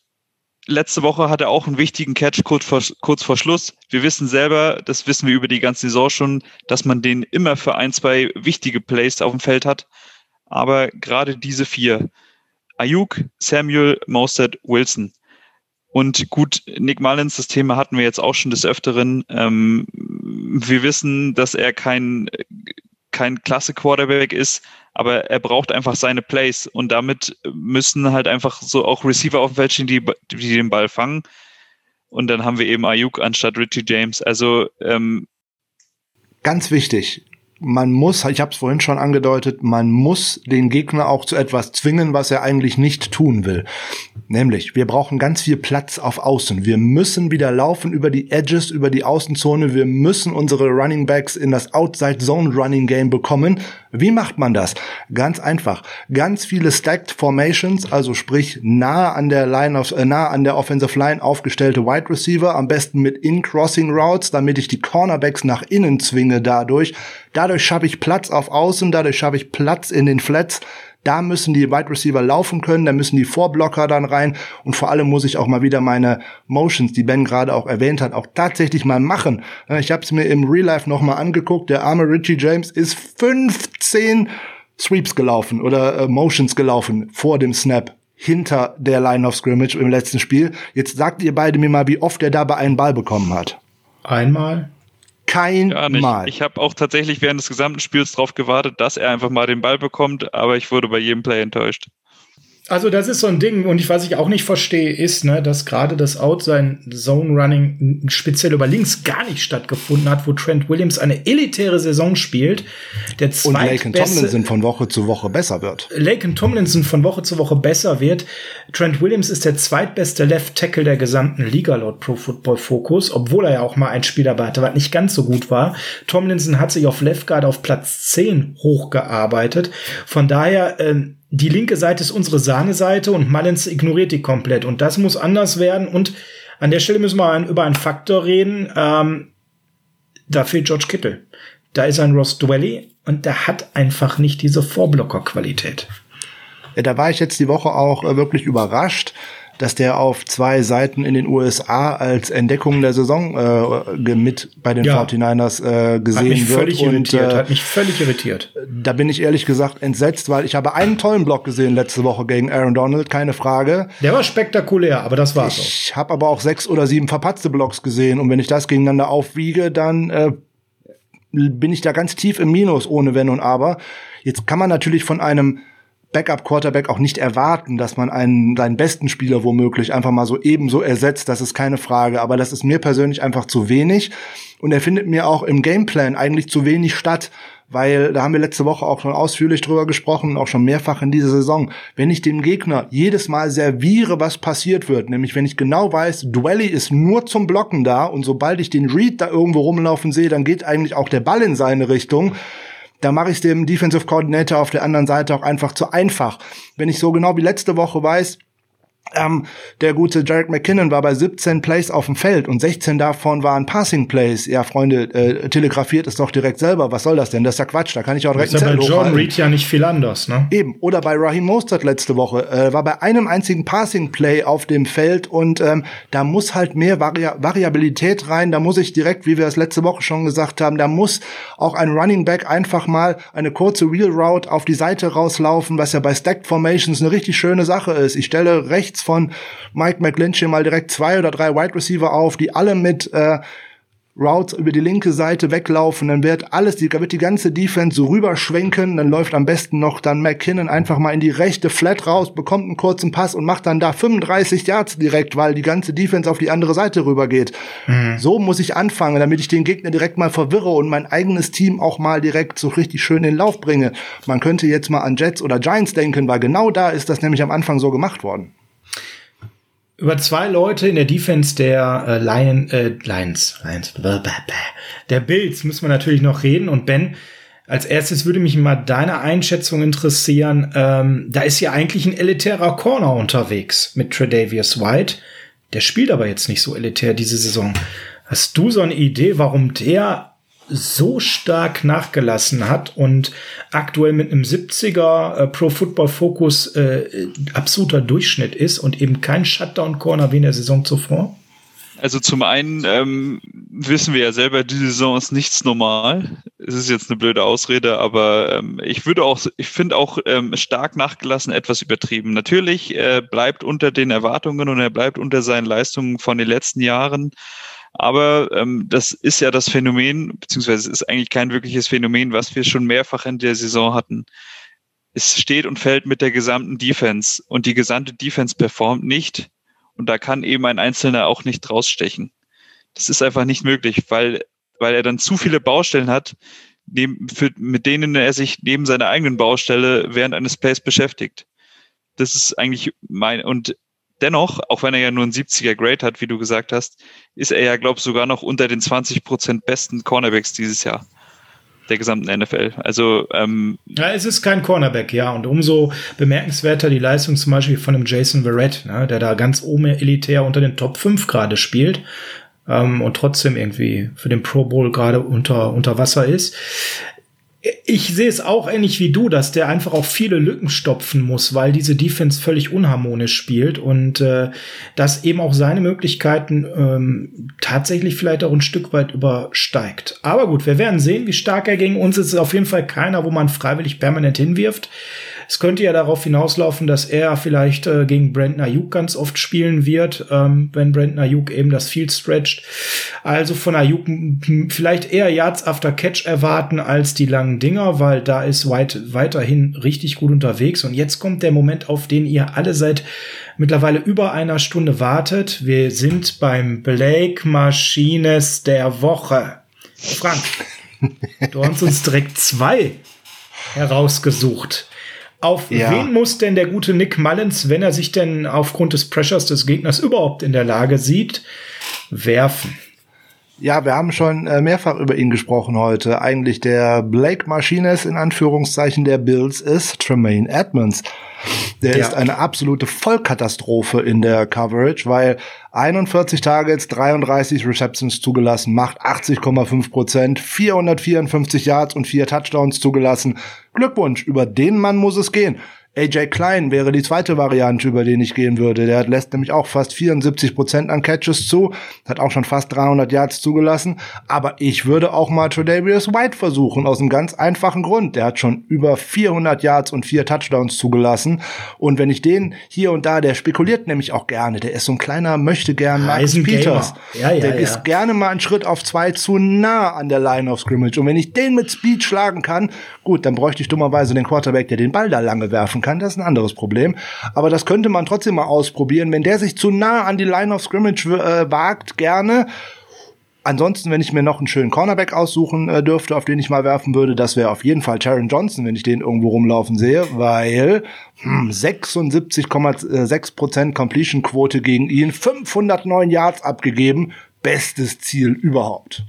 letzte Woche hat er auch einen wichtigen Catch kurz vor, kurz vor Schluss. Wir wissen selber, das wissen wir über die ganze Saison schon, dass man den immer für ein, zwei wichtige Plays auf dem Feld hat. Aber gerade diese vier, Ayuk, Samuel, Mostert, Wilson. Und gut, Nick Mullins, das Thema hatten wir jetzt auch schon des Öfteren. Ähm, wir wissen, dass er kein, kein klasse Quarterback ist, aber er braucht einfach seine Plays und damit müssen halt einfach so auch Receiver auf dem Feld stehen, die, die den Ball fangen. Und dann haben wir eben Ayuk anstatt Richie James. Also ähm, ganz wichtig, man muss, ich habe es vorhin schon angedeutet, man muss den Gegner auch zu etwas zwingen, was er eigentlich nicht tun will. Nämlich, wir brauchen ganz viel Platz auf Außen. Wir müssen wieder laufen über die Edges, über die Außenzone. Wir müssen unsere Running Backs in das Outside Zone Running Game bekommen. Wie macht man das? Ganz einfach. Ganz viele Stacked Formations, also sprich nah an der Line of, äh, nah an der Offensive Line aufgestellte Wide Receiver, am besten mit In-Crossing Routes, damit ich die Cornerbacks nach innen zwinge dadurch. Dadurch schaffe ich Platz auf Außen, dadurch schaffe ich Platz in den Flats. Da müssen die Wide Receiver laufen können, da müssen die Vorblocker dann rein und vor allem muss ich auch mal wieder meine Motions, die Ben gerade auch erwähnt hat, auch tatsächlich mal machen. Ich habe es mir im Real Life nochmal angeguckt. Der arme Richie James ist 15 Sweeps gelaufen oder äh, Motions gelaufen vor dem Snap. hinter der Line of Scrimmage im letzten Spiel. Jetzt sagt ihr beide mir mal, wie oft er dabei einen Ball bekommen hat. Einmal. Kein Mal. Ich habe auch tatsächlich während des gesamten Spiels darauf gewartet, dass er einfach mal den Ball bekommt, aber ich wurde bei jedem Play enttäuscht. Also das ist so ein Ding und ich was ich auch nicht verstehe ist, ne, dass gerade das Outside Zone Running speziell über links gar nicht stattgefunden hat, wo Trent Williams eine elitäre Saison spielt, der und Laken Tomlinson von Woche zu Woche besser wird. Laken Tomlinson von Woche zu Woche besser wird. Trent Williams ist der zweitbeste Left Tackle der gesamten Liga laut Pro Football Focus, obwohl er ja auch mal ein Spiel dabei hatte, was nicht ganz so gut war. Tomlinson hat sich auf Left Guard auf Platz 10 hochgearbeitet. Von daher ähm, die linke Seite ist unsere Sahneseite und Mullins ignoriert die komplett. Und das muss anders werden. Und an der Stelle müssen wir über einen Faktor reden. Ähm, da fehlt George Kittle. Da ist ein Ross Dwelly und der hat einfach nicht diese Vorblocker-Qualität. Ja, da war ich jetzt die Woche auch äh, wirklich überrascht, dass der auf zwei Seiten in den USA als Entdeckung der Saison äh, mit bei den ja. 49ers äh, gesehen hat mich wird. Völlig und, irritiert, äh, hat mich völlig irritiert. Da bin ich ehrlich gesagt entsetzt, weil ich habe einen tollen Block gesehen letzte Woche gegen Aaron Donald, keine Frage. Der war spektakulär, aber das war's Ich habe aber auch sechs oder sieben verpatzte Blocks gesehen und wenn ich das gegeneinander aufwiege, dann äh, bin ich da ganz tief im Minus ohne Wenn und Aber. Jetzt kann man natürlich von einem Backup-Quarterback auch nicht erwarten, dass man einen, seinen besten Spieler womöglich einfach mal so ebenso ersetzt. Das ist keine Frage. Aber das ist mir persönlich einfach zu wenig. Und er findet mir auch im Gameplan eigentlich zu wenig statt. Weil da haben wir letzte Woche auch schon ausführlich drüber gesprochen, auch schon mehrfach in dieser Saison. Wenn ich dem Gegner jedes Mal serviere, was passiert wird, nämlich wenn ich genau weiß, Dwelly ist nur zum Blocken da und sobald ich den Read da irgendwo rumlaufen sehe, dann geht eigentlich auch der Ball in seine Richtung da mache ich es dem Defensive Coordinator auf der anderen Seite auch einfach zu einfach. Wenn ich so genau wie letzte Woche weiß, ähm, der gute Jarek McKinnon war bei 17 Plays auf dem Feld und 16 davon waren Passing Plays. Ja, Freunde, äh, telegrafiert es doch direkt selber. Was soll das denn? Das ist ja Quatsch. Da kann ich auch direkt das ist ja bei John Reed ja nicht viel anders, ne? Eben. Oder bei Raheem Mostert letzte Woche. Äh, war bei einem einzigen Passing Play auf dem Feld und ähm, da muss halt mehr Vari Variabilität rein. Da muss ich direkt, wie wir es letzte Woche schon gesagt haben, da muss auch ein Running Back einfach mal eine kurze Wheel Route auf die Seite rauslaufen, was ja bei Stacked Formations eine richtig schöne Sache ist. Ich stelle rechts rechts von Mike McGlinchey mal direkt zwei oder drei Wide Receiver auf, die alle mit äh, Routes über die linke Seite weglaufen, dann wird alles, die, wird die ganze Defense so rüberschwenken, dann läuft am besten noch dann McKinnon einfach mal in die rechte Flat raus, bekommt einen kurzen Pass und macht dann da 35 Yards direkt, weil die ganze Defense auf die andere Seite rübergeht. Mhm. So muss ich anfangen, damit ich den Gegner direkt mal verwirre und mein eigenes Team auch mal direkt so richtig schön in den Lauf bringe. Man könnte jetzt mal an Jets oder Giants denken, weil genau da ist das nämlich am Anfang so gemacht worden über zwei Leute in der Defense der äh, Lion, äh, Lions, Lions, der Bills müssen wir natürlich noch reden. Und Ben, als erstes würde mich mal deine Einschätzung interessieren. Ähm, da ist ja eigentlich ein elitärer Corner unterwegs mit Tredavious White. Der spielt aber jetzt nicht so elitär diese Saison. Hast du so eine Idee, warum der so stark nachgelassen hat und aktuell mit einem 70er äh, Pro Football Focus äh, absoluter Durchschnitt ist und eben kein Shutdown Corner wie in der Saison zuvor? Also zum einen ähm, wissen wir ja selber, die Saison ist nichts normal. Es ist jetzt eine blöde Ausrede, aber ähm, ich würde auch, ich finde auch ähm, stark nachgelassen etwas übertrieben. Natürlich äh, bleibt unter den Erwartungen und er bleibt unter seinen Leistungen von den letzten Jahren. Aber ähm, das ist ja das Phänomen, beziehungsweise es ist eigentlich kein wirkliches Phänomen, was wir schon mehrfach in der Saison hatten. Es steht und fällt mit der gesamten Defense und die gesamte Defense performt nicht und da kann eben ein Einzelner auch nicht rausstechen. Das ist einfach nicht möglich, weil, weil er dann zu viele Baustellen hat, neben, für, mit denen er sich neben seiner eigenen Baustelle während eines Plays beschäftigt. Das ist eigentlich mein, und dennoch, auch wenn er ja nur ein 70er Grade hat, wie du gesagt hast, ist er ja, glaube ich, sogar noch unter den 20 Prozent besten Cornerbacks dieses Jahr der gesamten NFL. Also ähm, ja, es ist kein Cornerback, ja, und umso bemerkenswerter die Leistung zum Beispiel von einem Jason Verrett, ne, der da ganz oben elitär unter den Top 5 gerade spielt ähm, und trotzdem irgendwie für den Pro Bowl gerade unter unter Wasser ist ich sehe es auch ähnlich wie du, dass der einfach auch viele Lücken stopfen muss, weil diese Defense völlig unharmonisch spielt und äh, dass eben auch seine Möglichkeiten ähm, tatsächlich vielleicht auch ein Stück weit übersteigt. Aber gut, wir werden sehen, wie stark er gegen uns ist. Ist auf jeden Fall keiner, wo man freiwillig permanent hinwirft. Es könnte ja darauf hinauslaufen, dass er vielleicht äh, gegen Brandon Ayuk ganz oft spielen wird, ähm, wenn Brandon Ayuk eben das Field stretcht. Also von Ayuk vielleicht eher Yards after Catch erwarten als die langen Dinger, weil da ist White weiterhin richtig gut unterwegs. Und jetzt kommt der Moment, auf den ihr alle seit mittlerweile über einer Stunde wartet. Wir sind beim Blake Maschines der Woche. Frank, du hast uns direkt zwei herausgesucht. Auf ja. wen muss denn der gute Nick Mullins, wenn er sich denn aufgrund des Pressures des Gegners überhaupt in der Lage sieht, werfen? Ja, wir haben schon äh, mehrfach über ihn gesprochen heute. Eigentlich der Blake Martinez in Anführungszeichen der Bills ist Tremaine Edmonds. Der ja. ist eine absolute Vollkatastrophe in der Coverage, weil 41 Targets, 33 Receptions zugelassen, macht 80,5 Prozent, 454 Yards und vier Touchdowns zugelassen. Glückwunsch, über den Mann muss es gehen. AJ Klein wäre die zweite Variante, über den ich gehen würde. Der lässt nämlich auch fast 74 Prozent an Catches zu, hat auch schon fast 300 Yards zugelassen. Aber ich würde auch mal Tredavious White versuchen, aus einem ganz einfachen Grund. Der hat schon über 400 Yards und vier Touchdowns zugelassen. Und wenn ich den hier und da, der spekuliert nämlich auch gerne. Der ist so ein kleiner, möchte gern Marcus Peters. Ja, ja, der ja. ist gerne mal einen Schritt auf zwei zu nah an der Line of Scrimmage. Und wenn ich den mit Speed schlagen kann, gut, dann bräuchte ich dummerweise den Quarterback, der den Ball da lange werfen kann. Das ist ein anderes Problem. Aber das könnte man trotzdem mal ausprobieren. Wenn der sich zu nah an die Line of Scrimmage äh, wagt, gerne. Ansonsten, wenn ich mir noch einen schönen Cornerback aussuchen äh, dürfte, auf den ich mal werfen würde, das wäre auf jeden Fall Taron Johnson, wenn ich den irgendwo rumlaufen sehe, weil hm, 76,6% Completion Quote gegen ihn, 509 Yards abgegeben, bestes Ziel überhaupt.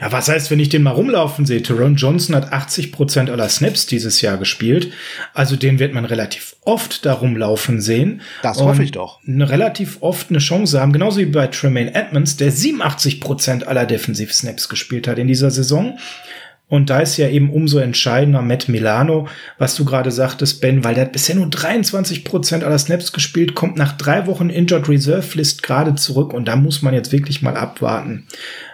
Ja, was heißt, wenn ich den mal rumlaufen sehe? Tyrone Johnson hat 80 Prozent aller Snaps dieses Jahr gespielt. Also den wird man relativ oft da rumlaufen sehen. Das hoffe ich doch. Relativ oft eine Chance haben. Genauso wie bei Tremaine Edmonds, der 87 Prozent aller Defensiv-Snaps gespielt hat in dieser Saison. Und da ist ja eben umso entscheidender Matt Milano, was du gerade sagtest, Ben, weil der hat bisher nur 23 Prozent aller Snaps gespielt, kommt nach drei Wochen Injured Reserve List gerade zurück. Und da muss man jetzt wirklich mal abwarten,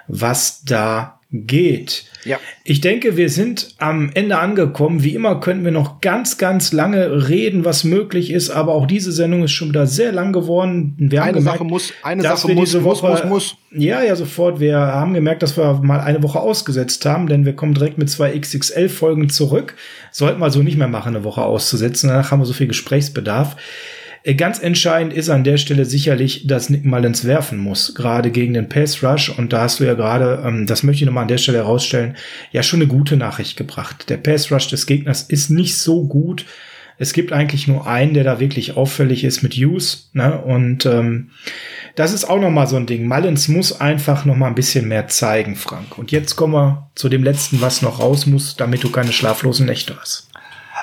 was da geht. Ja. Ich denke, wir sind am Ende angekommen. Wie immer könnten wir noch ganz, ganz lange reden, was möglich ist, aber auch diese Sendung ist schon wieder sehr lang geworden. Wir eine gemerkt, Sache muss, eine Sache muss, Woche, muss, muss, muss. Ja, ja, sofort. Wir haben gemerkt, dass wir mal eine Woche ausgesetzt haben, denn wir kommen direkt mit zwei XXL-Folgen zurück. Sollten wir so nicht mehr machen, eine Woche auszusetzen. Danach haben wir so viel Gesprächsbedarf. Äh, ganz entscheidend ist an der Stelle sicherlich, dass Nick Mullins werfen muss, gerade gegen den Pass Rush. Und da hast du ja gerade, ähm, das möchte ich nochmal an der Stelle herausstellen, ja schon eine gute Nachricht gebracht. Der Pass Rush des Gegners ist nicht so gut. Es gibt eigentlich nur einen, der da wirklich auffällig ist mit Hughes. Ne? Und ähm, das ist auch nochmal so ein Ding. Mullins muss einfach nochmal ein bisschen mehr zeigen, Frank. Und jetzt kommen wir zu dem letzten, was noch raus muss, damit du keine schlaflosen Nächte hast.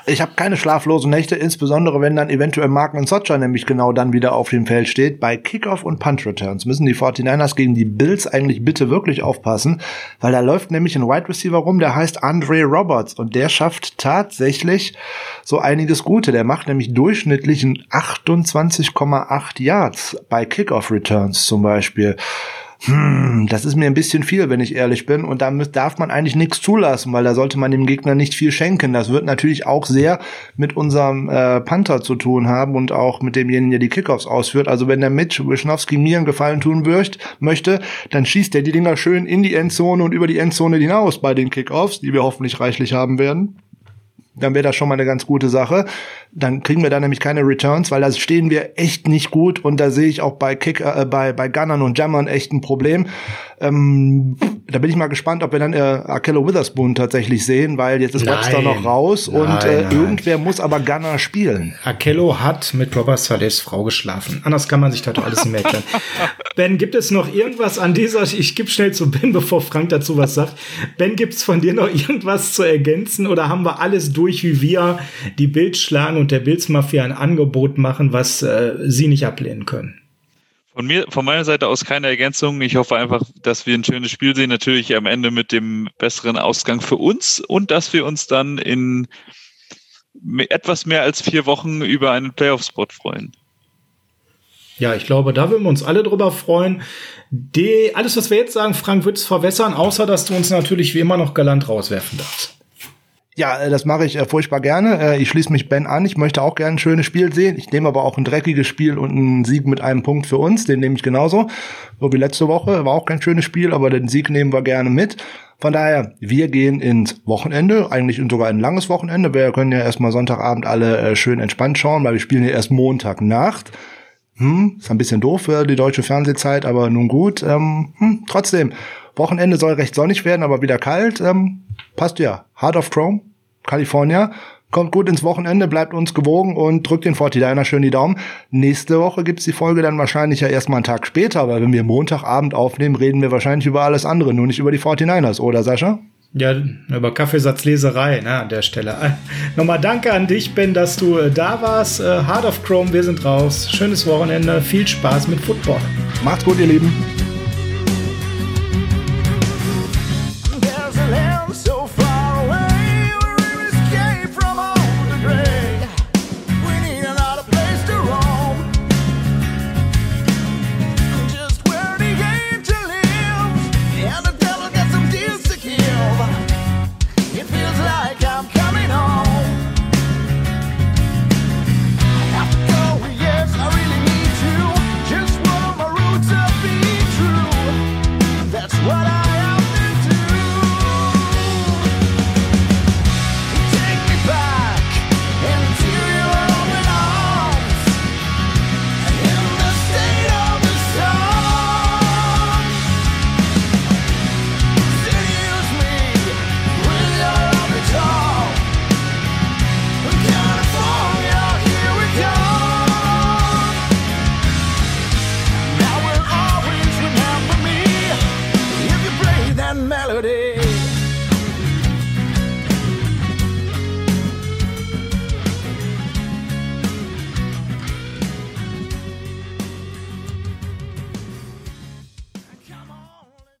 Ich habe keine schlaflosen Nächte, insbesondere wenn dann eventuell Marken Socha nämlich genau dann wieder auf dem Feld steht. Bei Kickoff und Punch Returns müssen die 49ers gegen die Bills eigentlich bitte wirklich aufpassen, weil da läuft nämlich ein Wide Receiver rum, der heißt Andre Roberts und der schafft tatsächlich so einiges Gute. Der macht nämlich durchschnittlichen 28,8 Yards bei Kickoff Returns zum Beispiel hm, das ist mir ein bisschen viel, wenn ich ehrlich bin. Und da darf man eigentlich nichts zulassen, weil da sollte man dem Gegner nicht viel schenken. Das wird natürlich auch sehr mit unserem äh, Panther zu tun haben und auch mit demjenigen, der die Kickoffs ausführt. Also wenn der Mitch Wischnowski mir einen Gefallen tun würcht, möchte, dann schießt er die Dinger schön in die Endzone und über die Endzone hinaus bei den Kickoffs, die wir hoffentlich reichlich haben werden dann wäre das schon mal eine ganz gute Sache. Dann kriegen wir da nämlich keine Returns, weil da stehen wir echt nicht gut und da sehe ich auch bei Kick, äh, bei, bei Gunnern und Jammern echt ein Problem. Ähm, da bin ich mal gespannt, ob wir dann äh, Akello Witherspoon tatsächlich sehen, weil jetzt ist nein, Webster noch raus nein, und äh, irgendwer muss aber Gunner spielen. Akello hat mit Robert Salehs Frau geschlafen. Anders kann man sich da doch alles nicht merken. [laughs] ben, gibt es noch irgendwas an dieser, ich gebe schnell zu Ben, bevor Frank dazu was sagt. Ben, gibt es von dir noch irgendwas zu ergänzen oder haben wir alles durch, wie wir die Bild schlagen und der Bildsmafia ein Angebot machen, was äh, sie nicht ablehnen können? Von mir, von meiner Seite aus keine Ergänzung. Ich hoffe einfach, dass wir ein schönes Spiel sehen. Natürlich am Ende mit dem besseren Ausgang für uns und dass wir uns dann in etwas mehr als vier Wochen über einen Playoff-Spot freuen. Ja, ich glaube, da würden wir uns alle drüber freuen. Die, alles, was wir jetzt sagen, Frank, wird es verwässern, außer dass du uns natürlich wie immer noch galant rauswerfen darfst. Ja, äh, das mache ich äh, furchtbar gerne. Äh, ich schließe mich Ben an. Ich möchte auch gerne ein schönes Spiel sehen. Ich nehme aber auch ein dreckiges Spiel und einen Sieg mit einem Punkt für uns. Den nehme ich genauso. So wie letzte Woche. War auch kein schönes Spiel, aber den Sieg nehmen wir gerne mit. Von daher, wir gehen ins Wochenende, eigentlich sogar ein langes Wochenende. Wir können ja erstmal Sonntagabend alle äh, schön entspannt schauen, weil wir spielen ja erst Montagnacht. Hm, ist ein bisschen doof für die deutsche Fernsehzeit, aber nun gut. Ähm, hm, trotzdem, Wochenende soll recht sonnig werden, aber wieder kalt. Ähm, passt ja. Heart of Chrome, California. Kommt gut ins Wochenende, bleibt uns gewogen und drückt den 49er schön die Daumen. Nächste Woche gibt's die Folge dann wahrscheinlich ja erstmal einen Tag später, weil wenn wir Montagabend aufnehmen, reden wir wahrscheinlich über alles andere, nur nicht über die 49ers, oder Sascha? Ja, über Kaffeesatzleserei ne, an der Stelle. Äh, [laughs] nochmal danke an dich, Ben, dass du äh, da warst. Äh, Heart of Chrome, wir sind raus. Schönes Wochenende, viel Spaß mit Football. Macht's gut, ihr Lieben.